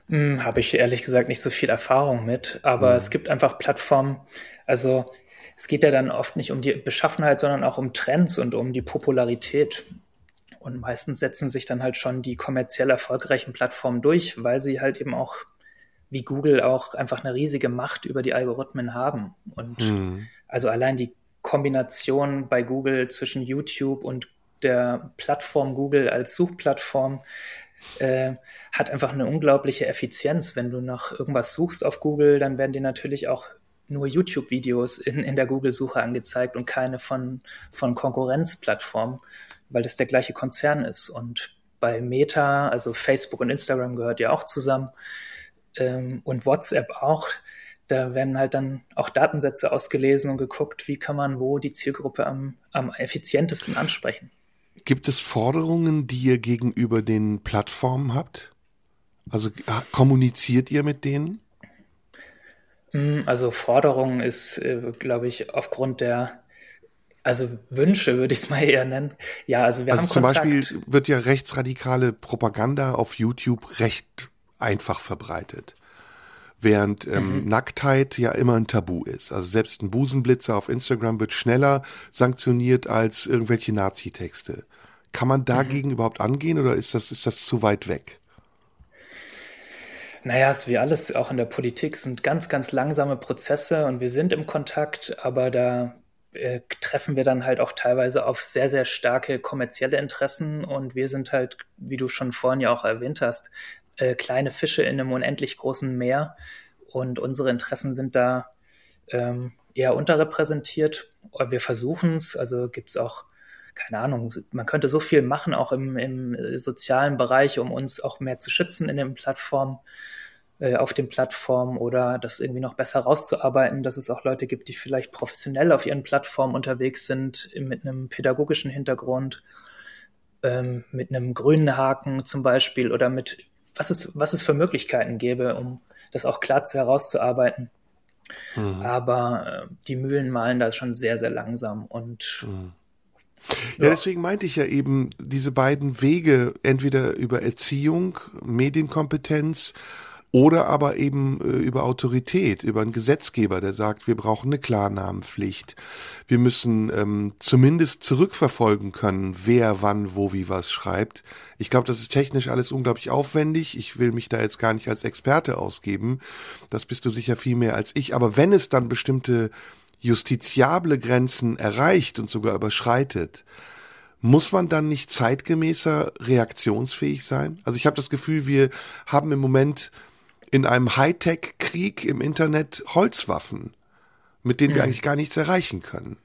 Hm, Habe ich ehrlich gesagt nicht so viel Erfahrung mit, aber hm. es gibt einfach Plattformen, also es geht ja dann oft nicht um die Beschaffenheit, sondern auch um Trends und um die Popularität. Und meistens setzen sich dann halt schon die kommerziell erfolgreichen Plattformen durch, weil sie halt eben auch wie Google auch einfach eine riesige Macht über die Algorithmen haben. Und mhm. also allein die Kombination bei Google zwischen YouTube und der Plattform Google als Suchplattform äh, hat einfach eine unglaubliche Effizienz. Wenn du nach irgendwas suchst auf Google, dann werden dir natürlich auch nur YouTube-Videos in, in der Google-Suche angezeigt und keine von, von Konkurrenzplattformen, weil das der gleiche Konzern ist. Und bei Meta, also Facebook und Instagram gehört ja auch zusammen, ähm, und WhatsApp auch. Da werden halt dann auch Datensätze ausgelesen und geguckt, wie kann man wo die Zielgruppe am, am effizientesten ansprechen. Gibt es Forderungen, die ihr gegenüber den Plattformen habt? Also kommuniziert ihr mit denen? Hm, also Forderungen ist, äh, glaube ich, aufgrund der also Wünsche würde ich es mal eher nennen. Ja, also wir also haben zum Kontakt. Beispiel wird ja rechtsradikale Propaganda auf YouTube recht einfach verbreitet. Während ähm, mhm. Nacktheit ja immer ein Tabu ist. Also selbst ein Busenblitzer auf Instagram wird schneller sanktioniert als irgendwelche Nazi-Texte. Kann man dagegen mhm. überhaupt angehen oder ist das, ist das zu weit weg? Naja, es wie alles auch in der Politik sind ganz, ganz langsame Prozesse und wir sind im Kontakt, aber da äh, treffen wir dann halt auch teilweise auf sehr, sehr starke kommerzielle Interessen und wir sind halt, wie du schon vorhin ja auch erwähnt hast, äh, kleine Fische in einem unendlich großen Meer und unsere Interessen sind da ähm, eher unterrepräsentiert. Wir versuchen es, also gibt es auch, keine Ahnung, man könnte so viel machen, auch im, im sozialen Bereich, um uns auch mehr zu schützen in den Plattformen äh, auf den Plattformen oder das irgendwie noch besser rauszuarbeiten, dass es auch Leute gibt, die vielleicht professionell auf ihren Plattformen unterwegs sind, mit einem pädagogischen Hintergrund, ähm, mit einem grünen Haken zum Beispiel oder mit was es, was es für Möglichkeiten gäbe, um das auch klar herauszuarbeiten. Mhm. Aber äh, die Mühlen malen da schon sehr, sehr langsam und mhm. Ja, deswegen meinte ich ja eben diese beiden Wege, entweder über Erziehung, Medienkompetenz oder aber eben äh, über Autorität, über einen Gesetzgeber, der sagt, wir brauchen eine Klarnamenpflicht. Wir müssen ähm, zumindest zurückverfolgen können, wer wann, wo, wie was schreibt. Ich glaube, das ist technisch alles unglaublich aufwendig. Ich will mich da jetzt gar nicht als Experte ausgeben. Das bist du sicher viel mehr als ich. Aber wenn es dann bestimmte justiziable Grenzen erreicht und sogar überschreitet, muss man dann nicht zeitgemäßer reaktionsfähig sein? Also ich habe das Gefühl, wir haben im Moment in einem Hightech-Krieg im Internet Holzwaffen, mit denen wir mhm. eigentlich gar nichts erreichen können.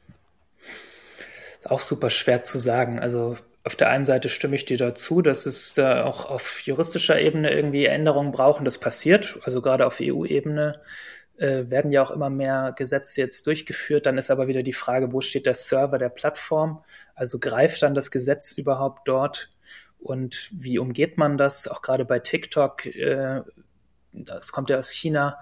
Ist auch super schwer zu sagen. Also auf der einen Seite stimme ich dir dazu, dass es da auch auf juristischer Ebene irgendwie Änderungen brauchen. Das passiert. Also gerade auf EU-Ebene äh, werden ja auch immer mehr Gesetze jetzt durchgeführt. Dann ist aber wieder die Frage, wo steht der Server der Plattform? Also greift dann das Gesetz überhaupt dort? Und wie umgeht man das? Auch gerade bei TikTok äh, das kommt ja aus China,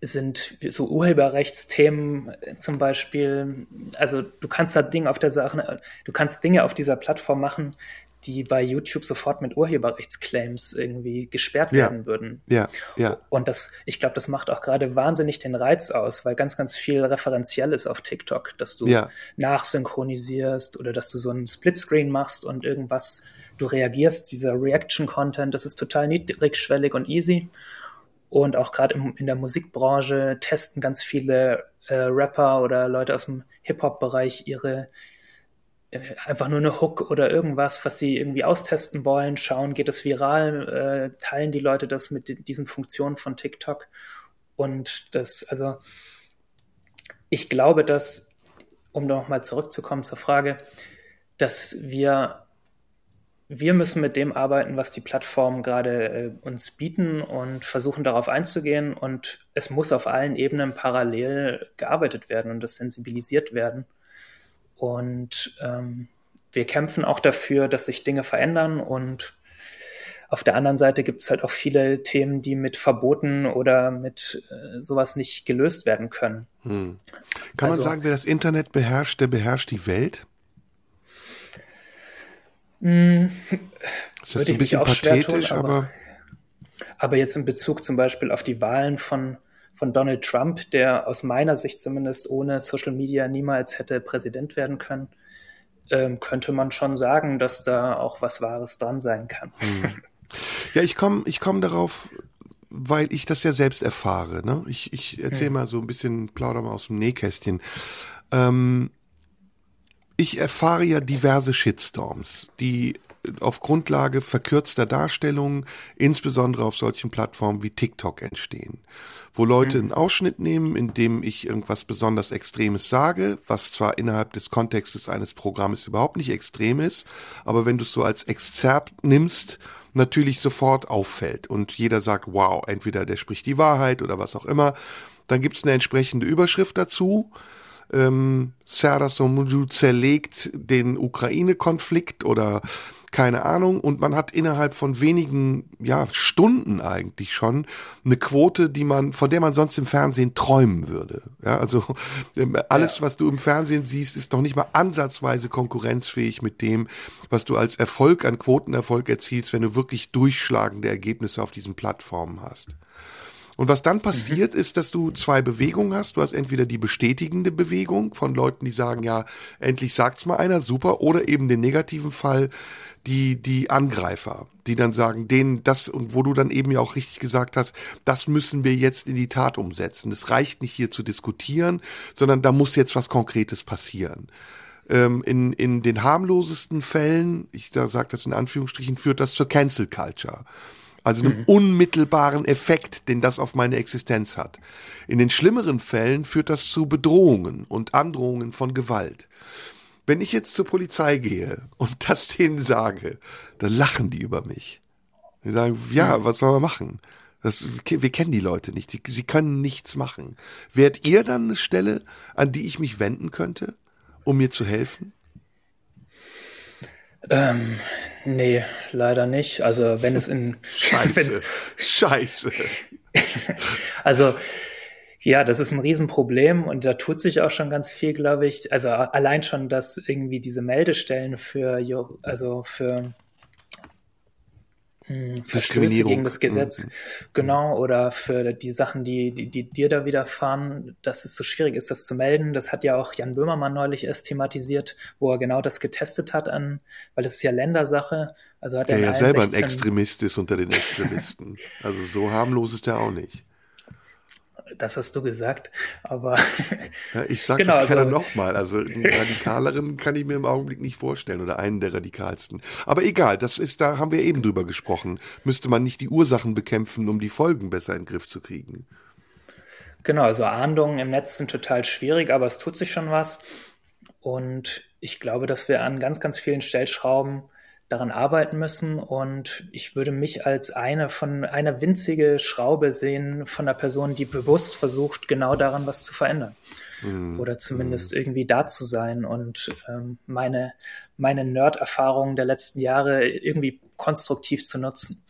sind so Urheberrechtsthemen zum Beispiel, also du kannst da Dinge auf der Sache, du kannst Dinge auf dieser Plattform machen, die bei YouTube sofort mit Urheberrechtsclaims irgendwie gesperrt Ja. werden würden. Ja, ja. Und das, ich glaube, das macht auch gerade wahnsinnig den Reiz aus, weil ganz, ganz viel referenziell ist auf TikTok, dass du Ja. nachsynchronisierst oder dass du so einen Splitscreen machst und irgendwas, du reagierst, dieser Reaction-Content, das ist total niedrigschwellig und easy. Und auch gerade in der Musikbranche testen ganz viele äh, Rapper oder Leute aus dem Hip-Hop-Bereich ihre äh, einfach nur eine Hook oder irgendwas, was sie irgendwie austesten wollen, schauen, geht es viral, äh, teilen die Leute das mit di- diesen Funktionen von TikTok. Und das, also ich glaube, dass, um nochmal zurückzukommen zur Frage, dass wir wir müssen mit dem arbeiten, was die Plattformen gerade äh, uns bieten und versuchen darauf einzugehen. Und es muss auf allen Ebenen parallel gearbeitet werden und das sensibilisiert werden. Und ähm, wir kämpfen auch dafür, dass sich Dinge verändern. Und auf der anderen Seite gibt es halt auch viele Themen, die mit Verboten oder mit äh, sowas nicht gelöst werden können. Hm. Kann man Also- sagen, wer das Internet beherrscht, der beherrscht die Welt? Mm, Das ist Würde ein ich mich bisschen auch schwer tun, pathetisch, aber- aber Aber jetzt in Bezug zum Beispiel auf die Wahlen von, von Donald Trump, der aus meiner Sicht zumindest ohne Social Media niemals hätte Präsident werden können, ähm, könnte man schon sagen, dass da auch was Wahres dran sein kann. Ja, ich komme ich komm darauf, weil ich das ja selbst erfahre. Ne? Ich, ich erzähle mal so ein bisschen, plauder mal aus dem Nähkästchen. Ähm, ich erfahre ja diverse Shitstorms, die auf Grundlage verkürzter Darstellungen, insbesondere auf solchen Plattformen wie TikTok entstehen. Wo Leute einen Ausschnitt nehmen, in dem ich irgendwas besonders Extremes sage, was zwar innerhalb des Kontextes eines Programmes überhaupt nicht extrem ist, aber wenn du es so als Exzerpt nimmst, natürlich sofort auffällt und jeder sagt, wow, entweder der spricht die Wahrheit oder was auch immer. Dann gibt es eine entsprechende Überschrift dazu. Ähm, Serdar Somunju zerlegt den Ukraine-Konflikt oder keine Ahnung und man hat innerhalb von wenigen ja, Stunden eigentlich schon eine Quote, die man, von der man sonst im Fernsehen träumen würde. Ja, also ähm, alles, was du im Fernsehen siehst, ist doch nicht mal ansatzweise konkurrenzfähig mit dem, was du als Erfolg an Quotenerfolg erzielst, wenn du wirklich durchschlagende Ergebnisse auf diesen Plattformen hast. Und was dann passiert, ist, dass du zwei Bewegungen hast. Du hast entweder die bestätigende Bewegung von Leuten, die sagen, ja, endlich sagt's mal einer, super, oder eben den negativen Fall, die, die Angreifer, die dann sagen, denen das, und wo du dann eben ja auch richtig gesagt hast, das müssen wir jetzt in die Tat umsetzen. Es reicht nicht hier zu diskutieren, sondern da muss jetzt was Konkretes passieren. Ähm, in, in den harmlosesten Fällen, ich da sage das in Anführungsstrichen, führt das zur Cancel Culture. Also einem unmittelbaren Effekt, den das auf meine Existenz hat. In den schlimmeren Fällen führt das zu Bedrohungen und Androhungen von Gewalt. Wenn ich jetzt zur Polizei gehe und das denen sage, dann lachen die über mich. Die sagen, ja, was soll man machen? Das, wir kennen die Leute nicht, die, sie können nichts machen. Wärt ihr dann eine Stelle, an die ich mich wenden könnte, um mir zu helfen? Ähm, nee, leider nicht. Also wenn es in Scheiße, scheiße. Also ja, das ist ein Riesenproblem und da tut sich auch schon ganz viel, glaube ich. Also allein schon, dass irgendwie diese Meldestellen für, also für Verstöße Diskriminierung. gegen das Gesetz, genau, oder für die Sachen, die, die, die dir da widerfahren, dass es so schwierig ist, das zu melden. Das hat ja auch Jan Böhmermann neulich erst thematisiert, wo er genau das getestet hat an, weil das ist ja Ländersache. Also hat Der er ja selber ein 16 Extremist ist unter den Extremisten. Also so harmlos ist er auch nicht. Das hast du gesagt, aber Ja, ich sage Genau, das gerne also- nochmal. Also einen radikaleren kann ich mir im Augenblick nicht vorstellen oder einen der radikalsten. Aber egal, das ist, da haben wir eben drüber gesprochen. Müsste man nicht die Ursachen bekämpfen, um die Folgen besser in den Griff zu kriegen? Genau, also Ahndungen im Netz sind total schwierig, aber es tut sich schon was. Und ich glaube, dass wir an ganz, ganz vielen Stellschrauben daran arbeiten müssen. Und ich würde mich als eine von einer winzige Schraube sehen von einer Person, die bewusst versucht, genau daran was zu verändern. Oder zumindest irgendwie da zu sein und ähm, meine, meine Nerd-Erfahrungen der letzten Jahre irgendwie konstruktiv zu nutzen.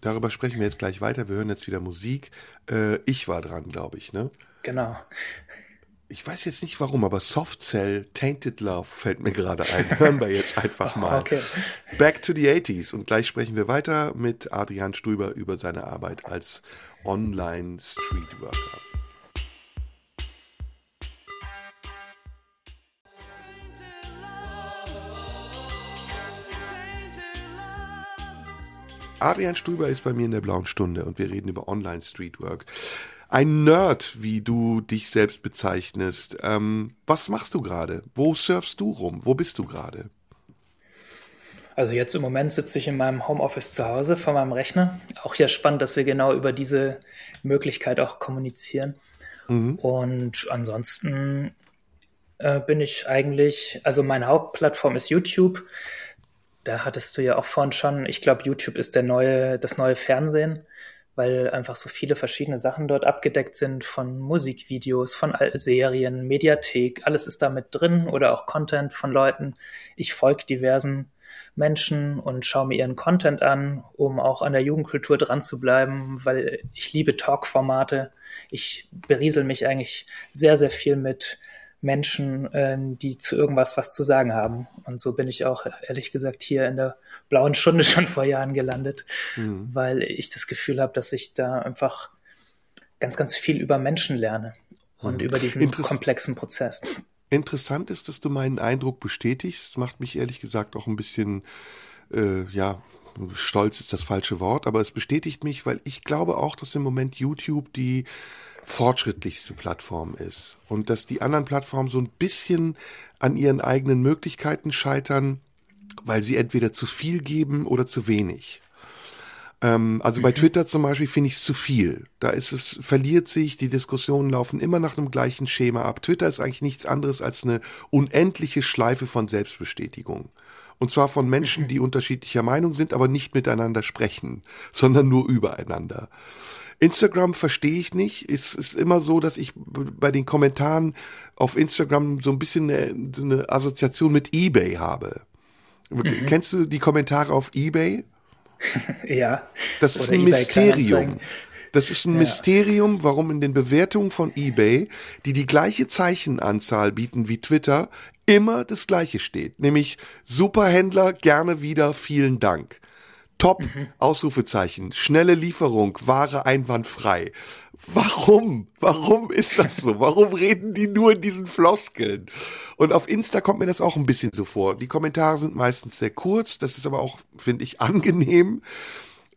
Darüber sprechen wir jetzt gleich weiter. Wir hören jetzt wieder Musik. Äh, ich war dran, glaube ich, ne? Genau. Ich weiß jetzt nicht warum, aber Soft Cell Tainted Love fällt mir gerade ein. Hören wir jetzt einfach mal. Okay. Back to the 80s. Und gleich sprechen wir weiter mit Adrian Stuber über seine Arbeit als Online-Streetworker. Adrian Stuber ist bei mir in der blauen Stunde und wir reden über Online-Streetwork. Ein Nerd, wie du dich selbst bezeichnest. Ähm, was machst du gerade? Wo surfst du rum? Wo bist du gerade? Also jetzt im Moment sitze ich in meinem Homeoffice zu Hause vor meinem Rechner. Auch ja spannend, dass wir genau über diese Möglichkeit auch kommunizieren. Mhm. Und ansonsten äh, bin ich eigentlich, also meine Hauptplattform ist YouTube da hattest du ja auch vorhin schon, ich glaube, YouTube ist der neue, das neue Fernsehen, weil einfach so viele verschiedene Sachen dort abgedeckt sind, von Musikvideos, von Serien, Mediathek, alles ist da mit drin oder auch Content von Leuten. Ich folge diversen Menschen und schaue mir ihren Content an, um auch an der Jugendkultur dran zu bleiben, weil ich liebe Talk-Formate. Ich beriesel mich eigentlich sehr, sehr viel mit Menschen, ähm, die zu irgendwas was zu sagen haben. Und so bin ich auch, ehrlich gesagt, hier in der blauen Stunde schon vor Jahren gelandet, mhm. weil ich das Gefühl habe, dass ich da einfach ganz, ganz viel über Menschen lerne und mhm. über diesen Interess komplexen Prozess. Interessant ist, dass du meinen Eindruck bestätigst. Das macht mich ehrlich gesagt auch ein bisschen, äh, ja, stolz ist das falsche Wort, aber es bestätigt mich, weil ich glaube auch, dass im Moment YouTube die fortschrittlichste Plattform ist und dass die anderen Plattformen so ein bisschen an ihren eigenen Möglichkeiten scheitern, weil sie entweder zu viel geben oder zu wenig. Ähm, also mhm. bei Twitter zum Beispiel finde ich es zu viel. Da ist es, verliert sich, die Diskussionen laufen immer nach dem gleichen Schema ab. Twitter ist eigentlich nichts anderes als eine unendliche Schleife von Selbstbestätigung. Und zwar von Menschen, mhm. die unterschiedlicher Meinung sind, aber nicht miteinander sprechen, sondern nur übereinander. Instagram verstehe ich nicht. Es ist immer so, dass ich bei den Kommentaren auf Instagram so ein bisschen eine, eine Assoziation mit eBay habe. Mhm. Kennst du die Kommentare auf eBay? ja. Das ist Oder ein Mysterium. Das ist ein ja. Mysterium, warum in den Bewertungen von eBay, die die gleiche Zeichenanzahl bieten wie Twitter, immer das gleiche steht. Nämlich Superhändler gerne wieder, vielen Dank. Top, mhm. Ausrufezeichen, schnelle Lieferung, Ware einwandfrei. Warum? Warum ist das so? Warum reden die nur in diesen Floskeln? Und auf Insta kommt mir das auch ein bisschen so vor. Die Kommentare sind meistens sehr kurz, das ist aber auch, finde ich, angenehm.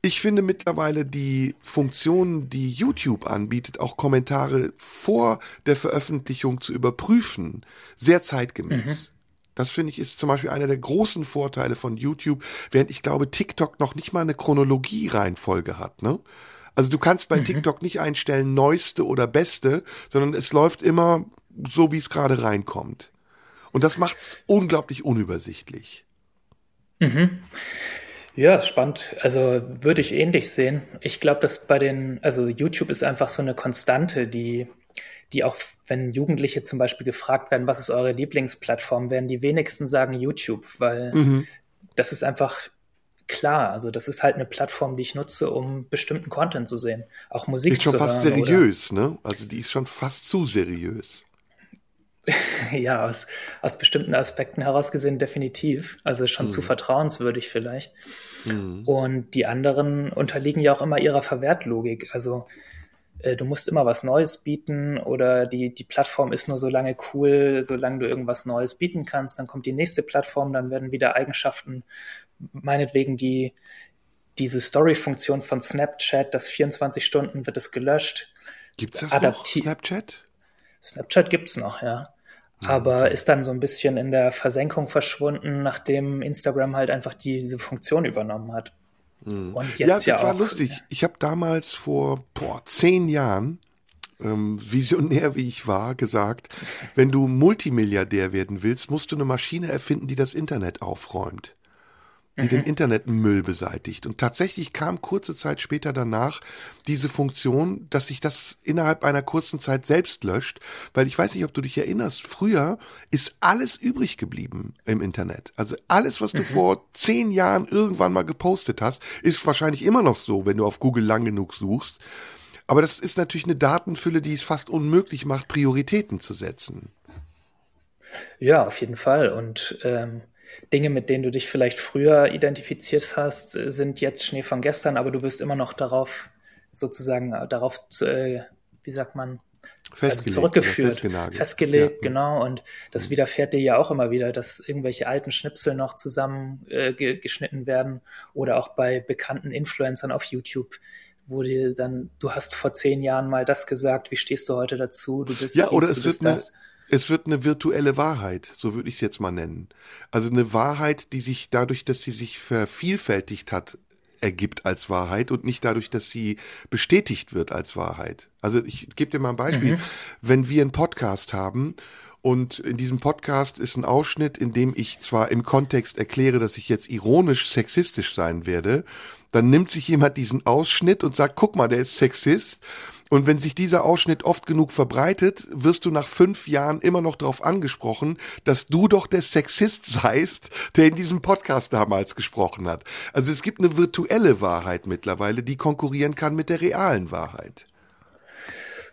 Ich finde mittlerweile die Funktion, die YouTube anbietet, auch Kommentare vor der Veröffentlichung zu überprüfen, sehr zeitgemäß. Mhm. Das finde ich ist zum Beispiel einer der großen Vorteile von YouTube, während ich glaube, TikTok noch nicht mal eine Chronologie-Reihenfolge hat, ne? Also du kannst bei mhm. TikTok nicht einstellen neueste oder beste, sondern es läuft immer so, wie es gerade reinkommt. Und das macht's unglaublich unübersichtlich. Mhm. Ja, ist spannend. Also würde ich ähnlich sehen. Ich glaube, dass bei den, also YouTube ist einfach so eine Konstante, die die auch, wenn Jugendliche zum Beispiel gefragt werden, was ist eure Lieblingsplattform, werden die wenigsten sagen YouTube, weil mhm. das ist einfach klar. Also das ist halt eine Plattform, die ich nutze, um bestimmten Content zu sehen, auch Musik ist schon fast seriös, ne? Also die ist schon fast zu seriös. ja, aus, aus bestimmten Aspekten heraus gesehen definitiv. Also schon mhm. zu vertrauenswürdig vielleicht. Mhm. Und die anderen unterliegen ja auch immer ihrer Verwertlogik. Also äh, du musst immer was Neues bieten oder die, die Plattform ist nur so lange cool, solange du irgendwas Neues bieten kannst. Dann kommt die nächste Plattform, dann werden wieder Eigenschaften, meinetwegen die, diese Story-Funktion von Snapchat, das 24 Stunden wird es gelöscht. Gibt es das Adapti noch, Snapchat? Snapchat gibt es noch, ja. Ah, Aber okay. ist dann so ein bisschen in der Versenkung verschwunden, nachdem Instagram halt einfach diese Funktion übernommen hat. Mhm. Und jetzt ja, das ja war auch, lustig. Ich habe damals vor boah, zehn Jahren, ähm, visionär wie ich war, gesagt, wenn du Multimilliardär werden willst, musst du eine Maschine erfinden, die das Internet aufräumt. Die mhm. den Internetmüll beseitigt. Und tatsächlich kam kurze Zeit später danach diese Funktion, dass sich das innerhalb einer kurzen Zeit selbst löscht, weil ich weiß nicht, ob du dich erinnerst, früher ist alles übrig geblieben im Internet. Also alles, was du mhm. vor zehn Jahren irgendwann mal gepostet hast, ist wahrscheinlich immer noch so, wenn du auf Google lang genug suchst. Aber das ist natürlich eine Datenfülle, die es fast unmöglich macht, Prioritäten zu setzen. Ja, auf jeden Fall. Und ähm, Dinge, mit denen du dich vielleicht früher identifiziert hast, sind jetzt Schnee von gestern, aber du bist immer noch darauf sozusagen äh, darauf, äh, wie sagt man, also zurückgeführt, festgelegt, ja. genau. Und das widerfährt dir ja auch immer wieder, dass irgendwelche alten Schnipsel noch zusammen äh, geschnitten werden oder auch bei bekannten Influencern auf YouTube wo dir dann, du hast vor zehn Jahren mal das gesagt, wie stehst du heute dazu? Du bist ja, dies, oder es wird das. Eine, es wird eine virtuelle Wahrheit, so würde ich es jetzt mal nennen. Also eine Wahrheit, die sich dadurch, dass sie sich vervielfältigt hat, ergibt als Wahrheit und nicht dadurch, dass sie bestätigt wird als Wahrheit. Also ich gebe dir mal ein Beispiel. Mhm. Wenn wir einen Podcast haben und in diesem Podcast ist ein Ausschnitt, in dem ich zwar im Kontext erkläre, dass ich jetzt ironisch sexistisch sein werde, dann nimmt sich jemand diesen Ausschnitt und sagt, guck mal, der ist Sexist und wenn sich dieser Ausschnitt oft genug verbreitet, wirst du nach fünf Jahren immer noch darauf angesprochen, dass du doch der Sexist seist, der in diesem Podcast damals gesprochen hat. Also es gibt eine virtuelle Wahrheit mittlerweile, die konkurrieren kann mit der realen Wahrheit.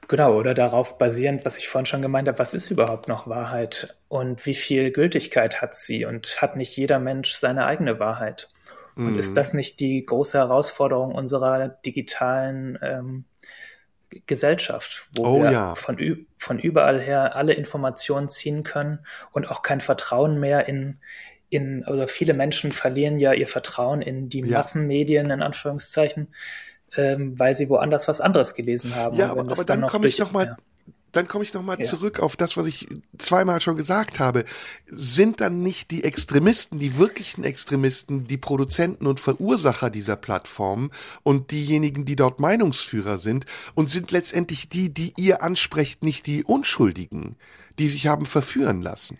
Genau, oder darauf basierend, was ich vorhin schon gemeint habe, was ist überhaupt noch Wahrheit und wie viel Gültigkeit hat sie und hat nicht jeder Mensch seine eigene Wahrheit? Und ist das nicht die große Herausforderung unserer digitalen ähm, Gesellschaft, wo oh, wir ja. von, von überall her alle Informationen ziehen können und auch kein Vertrauen mehr in, in, oder viele Menschen verlieren ja ihr Vertrauen in die ja. Massenmedien, in Anführungszeichen, ähm, weil sie woanders was anderes gelesen haben. Ja, aber, aber dann, dann komme ich noch mal, ja dann komme ich nochmal ja. zurück auf das, was ich zweimal schon gesagt habe. Sind dann nicht die Extremisten, die wirklichen Extremisten, die Produzenten und Verursacher dieser Plattformen und diejenigen, die dort Meinungsführer sind und sind letztendlich die, die ihr ansprecht, nicht die Unschuldigen, die sich haben verführen lassen?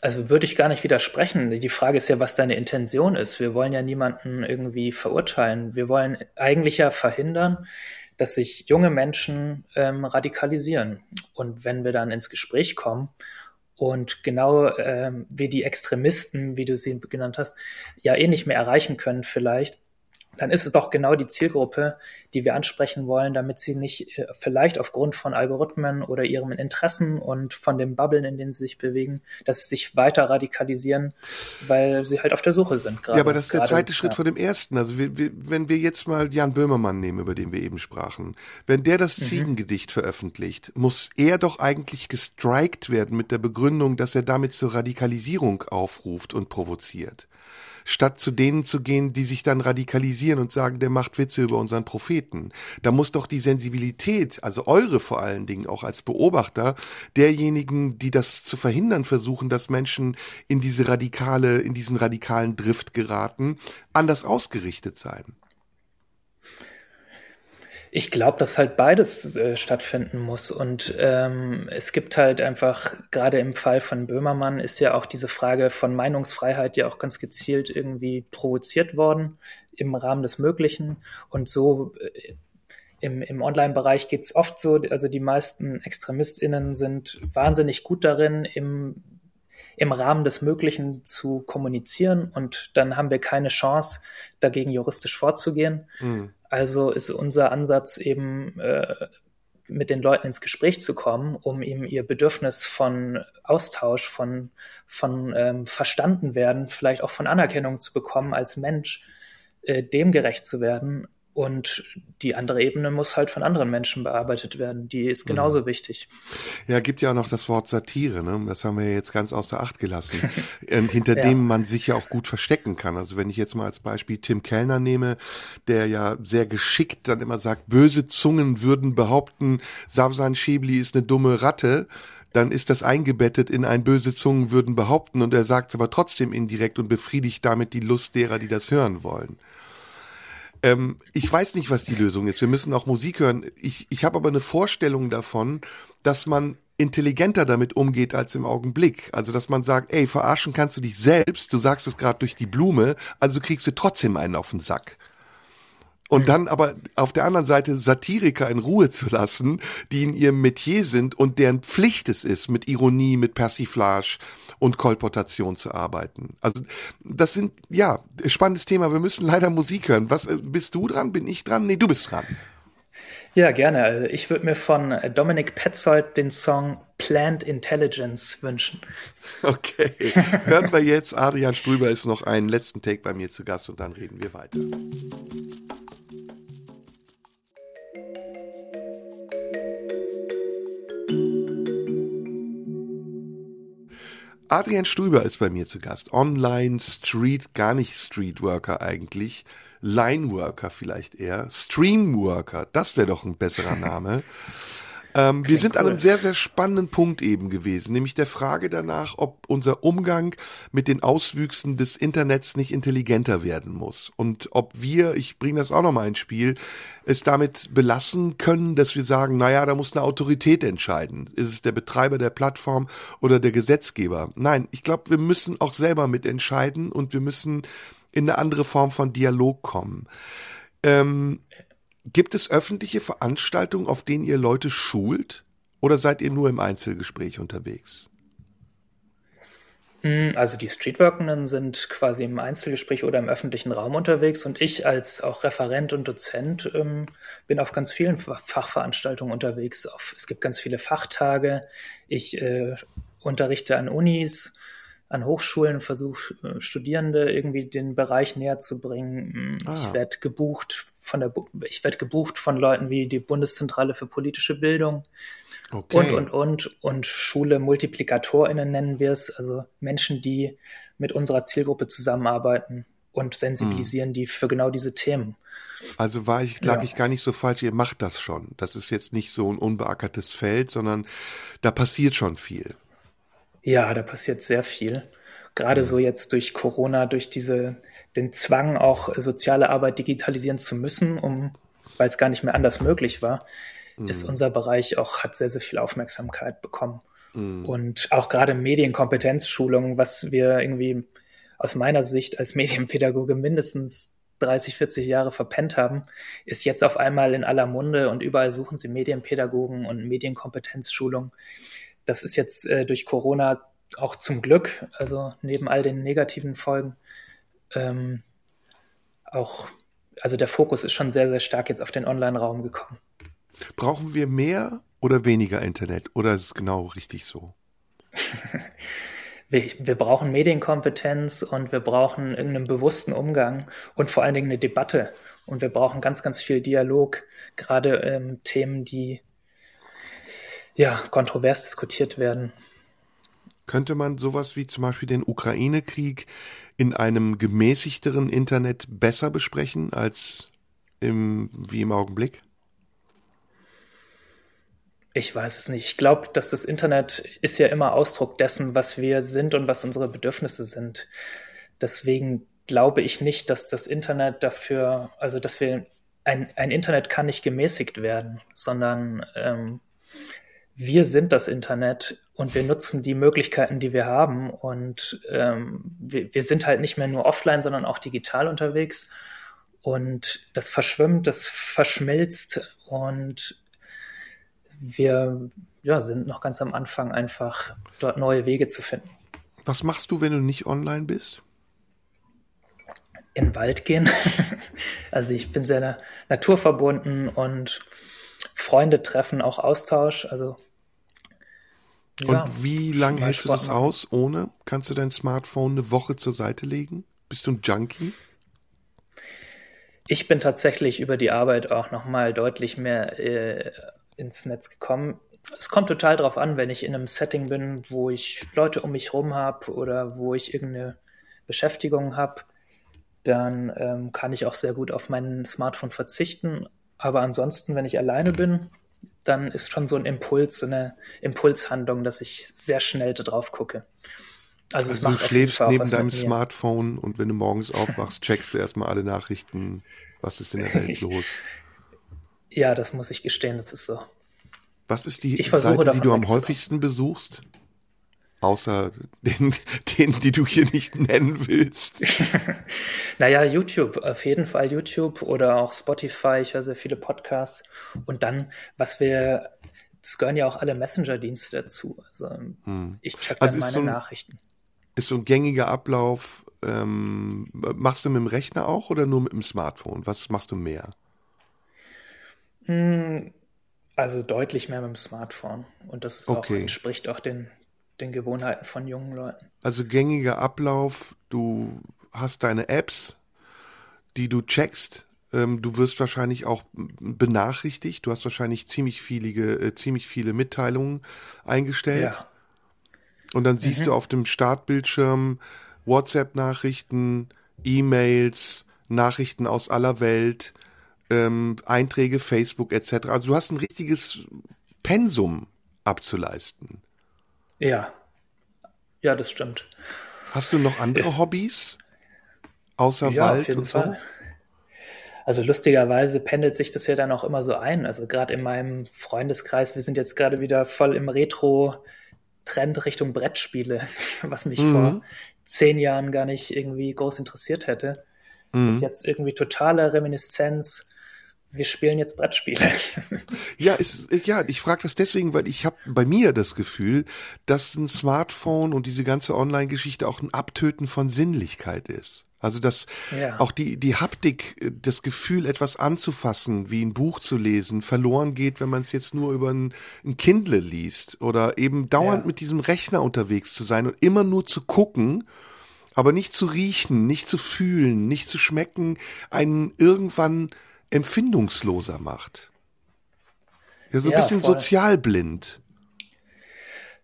Also würde ich gar nicht widersprechen. Die Frage ist ja, was deine Intention ist. Wir wollen ja niemanden irgendwie verurteilen. Wir wollen eigentlich ja verhindern, dass sich junge Menschen ähm, radikalisieren. Und wenn wir dann ins Gespräch kommen und genau ähm, wie die Extremisten, wie du sie genannt hast, ja eh nicht mehr erreichen können vielleicht, dann ist es doch genau die Zielgruppe, die wir ansprechen wollen, damit sie nicht äh, vielleicht aufgrund von Algorithmen oder ihren Interessen und von den Bubblen, in denen sie sich bewegen, dass sie sich weiter radikalisieren, weil sie halt auf der Suche sind. Grade, ja, aber das ist der zweite Schritt ja. vor dem ersten. Also wir, wir, wenn wir jetzt mal Jan Böhmermann nehmen, über den wir eben sprachen, wenn der das mhm. Ziegengedicht veröffentlicht, muss er doch eigentlich gestrikt werden mit der Begründung, dass er damit zur Radikalisierung aufruft und provoziert statt zu denen zu gehen, die sich dann radikalisieren und sagen, der macht Witze über unseren Propheten. Da muss doch die Sensibilität, also eure vor allen Dingen auch als Beobachter, derjenigen, die das zu verhindern versuchen, dass Menschen in diese radikale, in diesen radikalen Drift geraten, anders ausgerichtet sein. Ich glaube, dass halt beides äh, stattfinden muss. Und ähm, es gibt halt einfach, gerade im Fall von Böhmermann ist ja auch diese Frage von Meinungsfreiheit ja auch ganz gezielt irgendwie provoziert worden im Rahmen des Möglichen. Und so äh, im, im Online-Bereich geht's oft so, also die meisten ExtremistInnen sind wahnsinnig gut darin, im im Rahmen des Möglichen zu kommunizieren und dann haben wir keine Chance, dagegen juristisch vorzugehen. Mhm. Also ist unser Ansatz eben, äh, mit den Leuten ins Gespräch zu kommen, um eben ihr Bedürfnis von Austausch, von, von ähm, verstanden werden, vielleicht auch von Anerkennung zu bekommen als Mensch, äh, dem gerecht zu werden und die andere Ebene muss halt von anderen Menschen bearbeitet werden. Die ist genauso mhm. wichtig. Ja, gibt ja auch noch das Wort Satire, ne? Das haben wir jetzt ganz außer Acht gelassen. ähm, hinter ja. dem man sich ja auch gut verstecken kann. Also wenn ich jetzt mal als Beispiel Tim Kellner nehme, der ja sehr geschickt dann immer sagt, böse Zungen würden behaupten, Savsan Schäbli ist eine dumme Ratte dann ist das eingebettet in ein böse Zungen würden behaupten und er sagt es aber trotzdem indirekt und befriedigt damit die Lust derer, die das hören wollen. Ähm, ich weiß nicht, was die Lösung ist. Wir müssen auch Musik hören. Ich, ich habe aber eine Vorstellung davon, dass man intelligenter damit umgeht als im Augenblick. Also dass man sagt, ey, verarschen kannst du dich selbst, du sagst es gerade durch die Blume, also kriegst du trotzdem einen auf den Sack. Und dann aber auf der anderen Seite Satiriker in Ruhe zu lassen, die in ihrem Metier sind und deren Pflicht es ist, mit Ironie, mit Persiflage und Kolportation zu arbeiten. Also das sind, ja, spannendes Thema. Wir müssen leider Musik hören. Was, äh, bist du dran? Bin ich dran? Nee, du bist dran. Ja, gerne. Also ich würde mir von Dominic Petzold den Song Plant Intelligence wünschen. Okay. Hören wir jetzt. Adrian Strüber ist noch einen letzten Take bei mir zu Gast und dann reden wir weiter. Adrian Strüber ist bei mir zu Gast. Online Street, gar nicht Streetworker eigentlich. Lineworker vielleicht eher. Streamworker, das wäre doch ein besserer Name. Ähm, wir sind cool. an einem sehr, sehr spannenden Punkt eben gewesen, nämlich der Frage danach, ob unser Umgang mit den Auswüchsen des Internets nicht intelligenter werden muss und ob wir, ich bringe das auch nochmal ins Spiel, es damit belassen können, dass wir sagen, naja, da muss eine Autorität entscheiden. Ist es der Betreiber der Plattform oder der Gesetzgeber? Nein, ich glaube, wir müssen auch selber mitentscheiden und wir müssen in eine andere Form von Dialog kommen. Ähm, gibt es öffentliche Veranstaltungen, auf denen ihr Leute schult? Oder seid ihr nur im Einzelgespräch unterwegs? Hm, also die Streetworkenden sind quasi im Einzelgespräch oder im öffentlichen Raum unterwegs und ich als auch Referent und Dozent ähm, bin auf ganz vielen Fachveranstaltungen unterwegs. Auf, es gibt ganz viele Fachtage. Ich äh, unterrichte an Unis, an Hochschulen, versuche äh, Studierende irgendwie den Bereich näher zu bringen. Hm, ah. Ich werde gebucht von der, ich werde gebucht von Leuten wie die Bundeszentrale für politische Bildung. Okay. Und, und, und, und Schule MultiplikatorInnen nennen wir es, also Menschen, die mit unserer Zielgruppe zusammenarbeiten und sensibilisieren hm. die für genau diese Themen. Also war ich, lag ja. ich gar nicht so falsch, ihr macht das schon. Das ist jetzt nicht so ein unbeackertes Feld, sondern da passiert schon viel. Ja, da passiert sehr viel. Gerade mhm. so jetzt durch Corona, durch diese, den Zwang, auch soziale Arbeit digitalisieren zu müssen, um, weil es gar nicht mehr anders möglich war, mhm. ist unser Bereich auch, hat sehr, sehr viel Aufmerksamkeit bekommen. Mhm. Und auch gerade Medienkompetenzschulungen, was wir irgendwie aus meiner Sicht als Medienpädagoge mindestens 30, 40 Jahre verpennt haben, ist jetzt auf einmal in aller Munde und überall suchen sie Medienpädagogen und Medienkompetenzschulungen das ist jetzt äh, durch Corona auch zum Glück, also neben all den negativen Folgen, ähm, auch, also der Fokus ist schon sehr, sehr stark jetzt auf den Online-Raum gekommen. Brauchen wir mehr oder weniger Internet oder ist es genau richtig so? wir, wir, brauchen Medienkompetenz und wir brauchen irgendeinen bewussten Umgang und vor allen Dingen eine Debatte. Und wir brauchen ganz, ganz viel Dialog, gerade ähm, Themen, die ja, kontrovers diskutiert werden. Könnte man sowas wie zum Beispiel den Ukraine-Krieg in einem gemäßigteren Internet besser besprechen als im, wie im Augenblick? Ich weiß es nicht. Ich glaube, dass das Internet ist ja immer Ausdruck dessen, was wir sind und was unsere Bedürfnisse sind. Deswegen glaube ich nicht, dass das Internet dafür, also dass wir ein, ein Internet kann nicht gemäßigt werden, sondern ähm, wir sind das Internet und wir nutzen die Möglichkeiten, die wir haben. Und ähm, wir, wir, sind halt nicht mehr nur offline, sondern auch digital unterwegs. Und das verschwimmt, das verschmilzt und wir ja, sind noch ganz am Anfang, einfach dort neue Wege zu finden. Was machst du, wenn du nicht online bist? In den Wald gehen. also ich bin sehr naturverbunden und Freunde treffen, auch Austausch. Also und ja, wie lange hältst du das machen. aus ohne? Kannst du dein Smartphone eine Woche zur Seite legen? Bist du ein Junkie? Ich bin tatsächlich über die Arbeit auch nochmal deutlich mehr äh, ins Netz gekommen. Es kommt total darauf an, wenn ich in einem Setting bin, wo ich Leute um mich rum habe oder wo ich irgendeine Beschäftigung habe, dann ähm, kann ich auch sehr gut auf mein Smartphone verzichten. Aber ansonsten, wenn ich alleine bin, dann ist schon so ein Impuls, so eine Impulshandlung, dass ich sehr schnell da drauf gucke. Also, also du schläfst neben deinem Smartphone und wenn du morgens aufwachst, checkst du erstmal alle Nachrichten, was ist in der Welt los. Ja, das muss ich gestehen, das ist so. Was ist die Seite, die du am häufigsten besuchst? Außer den, den, die du hier nicht nennen willst. Naja, YouTube, auf jeden Fall YouTube oder auch Spotify. Ich höre sehr viele Podcasts. Und dann, was wir, das gehören ja auch alle Messenger-Dienste dazu. Also ich check dann Also meine so ein- Nachrichten. Ist so ein gängiger Ablauf. Ähm, machst du mit dem Rechner auch oder nur mit dem Smartphone? Was machst du mehr? Also deutlich mehr mit dem Smartphone. Und das ist auch, Okay. entspricht auch den, den Gewohnheiten von jungen Leuten. Also gängiger Ablauf, du hast deine Apps, die du checkst. Ähm, du wirst wahrscheinlich auch benachrichtigt. Du hast wahrscheinlich ziemlich viele, äh, ziemlich viele Mitteilungen eingestellt. Ja. Und dann siehst du auf dem Startbildschirm WhatsApp-Nachrichten, E-Mails, Nachrichten aus aller Welt, ähm, Einträge, Facebook etc. Also du hast ein richtiges Pensum abzuleisten. Ja. Ja, das stimmt. Hast du noch andere Ist- Hobbys? Außer Ja, Wald auf jeden und Fall. Also lustigerweise pendelt sich das ja dann auch immer so ein. Also gerade in meinem Freundeskreis, wir sind jetzt gerade wieder voll im Retro-Trend Richtung Brettspiele, was mich Mhm. vor zehn Jahren gar nicht irgendwie groß interessiert hätte. Mhm. Ist jetzt irgendwie totale Reminiszenz. Wir spielen jetzt Brettspiele. Ja, ist, ja, ich frage das deswegen, weil ich habe bei mir das Gefühl, dass ein Smartphone und diese ganze Online-Geschichte auch ein Abtöten von Sinnlichkeit ist. Also dass Ja. auch die, die Haptik, äh, das Gefühl, etwas anzufassen, wie ein Buch zu lesen, verloren geht, wenn man es jetzt nur über ein, ein Kindle liest oder eben dauernd Ja. mit diesem Rechner unterwegs zu sein und immer nur zu gucken, aber nicht zu riechen, nicht zu fühlen, nicht zu schmecken, einen irgendwann empfindungsloser macht. Ja, so ein Ja, bisschen voll. sozialblind.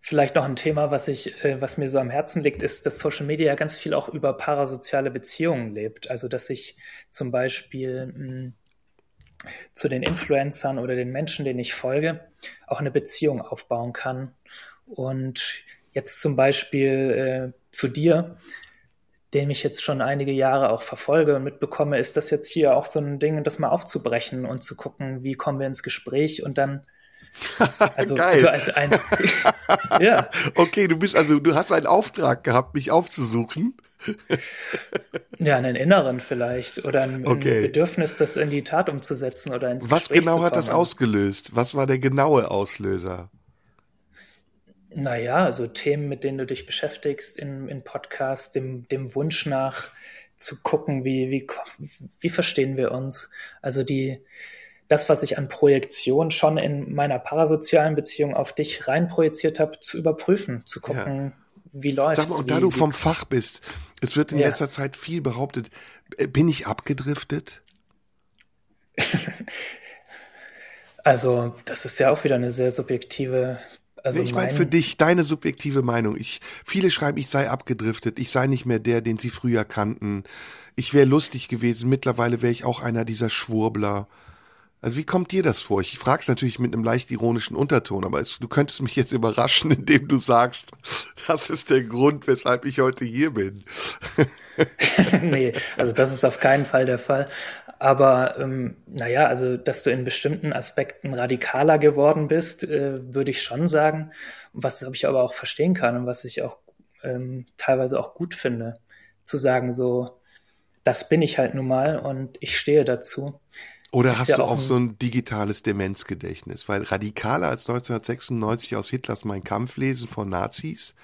Vielleicht noch ein Thema, was ich, äh, was mir so am Herzen liegt, ist, dass Social Media ganz viel auch über parasoziale Beziehungen lebt. Also, dass ich zum Beispiel mh, zu den Influencern oder den Menschen, denen ich folge, auch eine Beziehung aufbauen kann. Und jetzt zum Beispiel äh, zu dir, den ich jetzt schon einige Jahre auch verfolge und mitbekomme, ist das jetzt hier auch so ein Ding, das mal aufzubrechen und zu gucken, wie kommen wir ins Gespräch und dann also, Geil. so als ein ja, Okay, du bist also, du hast einen Auftrag gehabt, mich aufzusuchen. ja, einen inneren vielleicht oder ein, Okay. ein Bedürfnis, das in die Tat umzusetzen oder ins Was Gespräch genau hat das ausgelöst? Was war der genaue Auslöser? Naja, also Themen, mit denen du dich beschäftigst in, in Podcasts, dem, dem Wunsch nach zu gucken, wie, wie, wie verstehen wir uns. Also die, das, was ich an Projektion schon in meiner parasozialen Beziehung auf dich reinprojiziert habe, zu überprüfen, zu gucken, wie läuft's. Sag mal, und wie, da du wie, vom Fach bist, es wird in Ja. letzter Zeit viel behauptet, äh, bin ich abgedriftet? Also, das ist ja auch wieder eine sehr subjektive. Also ich meine mein- für dich, deine subjektive Meinung. Ich, viele schreiben, ich sei abgedriftet, ich sei nicht mehr der, den sie früher kannten. Ich wäre lustig gewesen, mittlerweile wäre ich auch einer dieser Schwurbler. Also wie kommt dir das vor? Ich frage es natürlich mit einem leicht ironischen Unterton, aber es, du könntest mich jetzt überraschen, indem du sagst, das ist der Grund, weshalb ich heute hier bin. nee, also das ist auf keinen Fall der Fall. Aber ähm, naja, also dass du in bestimmten Aspekten radikaler geworden bist, äh, würde ich schon sagen. Was ich aber auch verstehen kann und was ich auch ähm, teilweise auch gut finde, zu sagen, so, das bin ich halt nun mal und ich stehe dazu. Oder Ist hast ja du auch ein- so ein digitales Demenzgedächtnis? Weil radikaler als 1996 aus Hitlers Mein Kampf lesen von Nazis,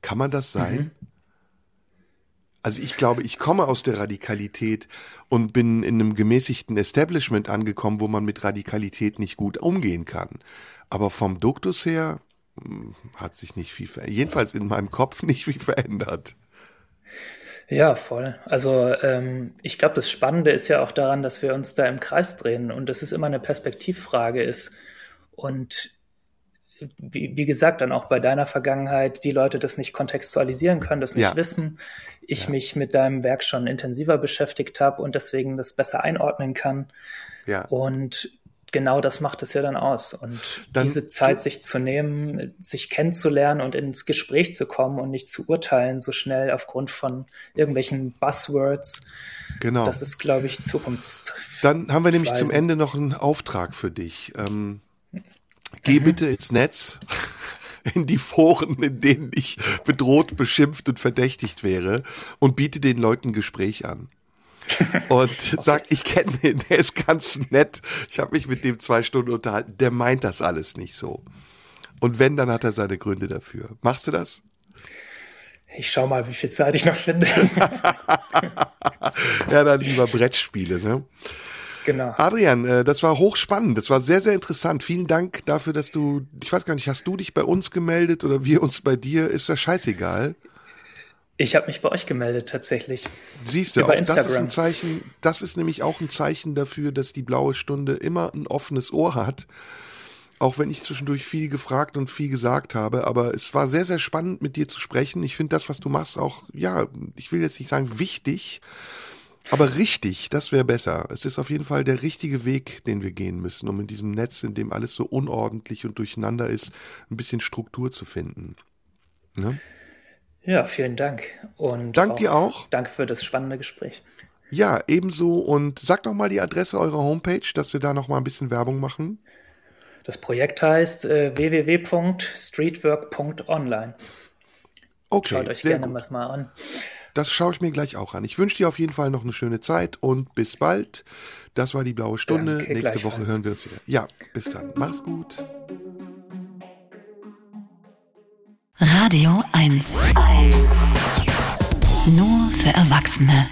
kann man das sein? Also ich glaube, ich komme aus der Radikalität und bin in einem gemäßigten Establishment angekommen, wo man mit Radikalität nicht gut umgehen kann. Aber vom Duktus her hm, hat sich nicht viel verändert. Jedenfalls in meinem Kopf nicht viel verändert. Ja, voll. Also ähm, ich glaube, das Spannende ist ja auch daran, dass wir uns da im Kreis drehen und dass es immer eine Perspektivfrage ist. Und wie, wie gesagt, dann auch bei deiner Vergangenheit, die Leute das nicht kontextualisieren können, das nicht Ja. wissen. Ich mich mit deinem Werk schon intensiver beschäftigt habe und deswegen das besser einordnen kann. Ja. Und genau das macht es ja dann aus. Und Dann- diese Zeit sich zu nehmen, sich kennenzulernen und ins Gespräch zu kommen und nicht zu urteilen so schnell aufgrund von irgendwelchen Buzzwords, Genau. das ist, glaube ich, Zukunfts. Dann haben wir nämlich zum. Ende noch einen Auftrag für dich. Ähm, geh mhm. bitte ins Netz, in die Foren, in denen ich bedroht, beschimpft und verdächtigt wäre und biete den Leuten Gespräch an. und sag, ich kenne den, der ist ganz nett. Ich habe mich mit dem zwei Stunden unterhalten. Der meint das alles nicht so. Und wenn, dann hat er seine Gründe dafür. Machst du das? Ich schau mal, wie viel Zeit ich noch finde. ja, dann lieber Brettspiele, ne? Genau. Adrian, äh, das war hochspannend. Das war sehr, sehr interessant. Vielen Dank dafür, dass du, ich weiß gar nicht, hast du dich bei uns gemeldet oder wir uns bei dir? Ist das scheißegal? Ich habe mich bei euch gemeldet, tatsächlich. Siehst du, auch das ist ein Zeichen, das ist nämlich auch ein Zeichen dafür, dass die blaue Stunde immer ein offenes Ohr hat. Auch wenn ich zwischendurch viel gefragt und viel gesagt habe, aber es war sehr, sehr spannend, mit dir zu sprechen. Ich finde das, was du machst, auch, ja, ich will jetzt nicht sagen wichtig, aber richtig, das wäre besser. Es ist auf jeden Fall der richtige Weg, den wir gehen müssen, um in diesem Netz, in dem alles so unordentlich und durcheinander ist, ein bisschen Struktur zu finden. Ne? Ja, vielen Dank. Und Dank auch, dir auch. Danke für das spannende Gespräch. Ja, ebenso. Und sag doch mal die Adresse eurer Homepage, dass wir da noch mal ein bisschen Werbung machen. Das Projekt heißt äh, www.streetwork.online. Okay, Schaut euch gerne gut. mal an. Das schaue ich mir gleich auch an. Ich wünsche dir auf jeden Fall noch eine schöne Zeit und bis bald. Das war die blaue Stunde. Danke, Nächste Woche hören wir uns wieder. Ja, bis dann. Mach's gut. Radio 1. Nur für Erwachsene.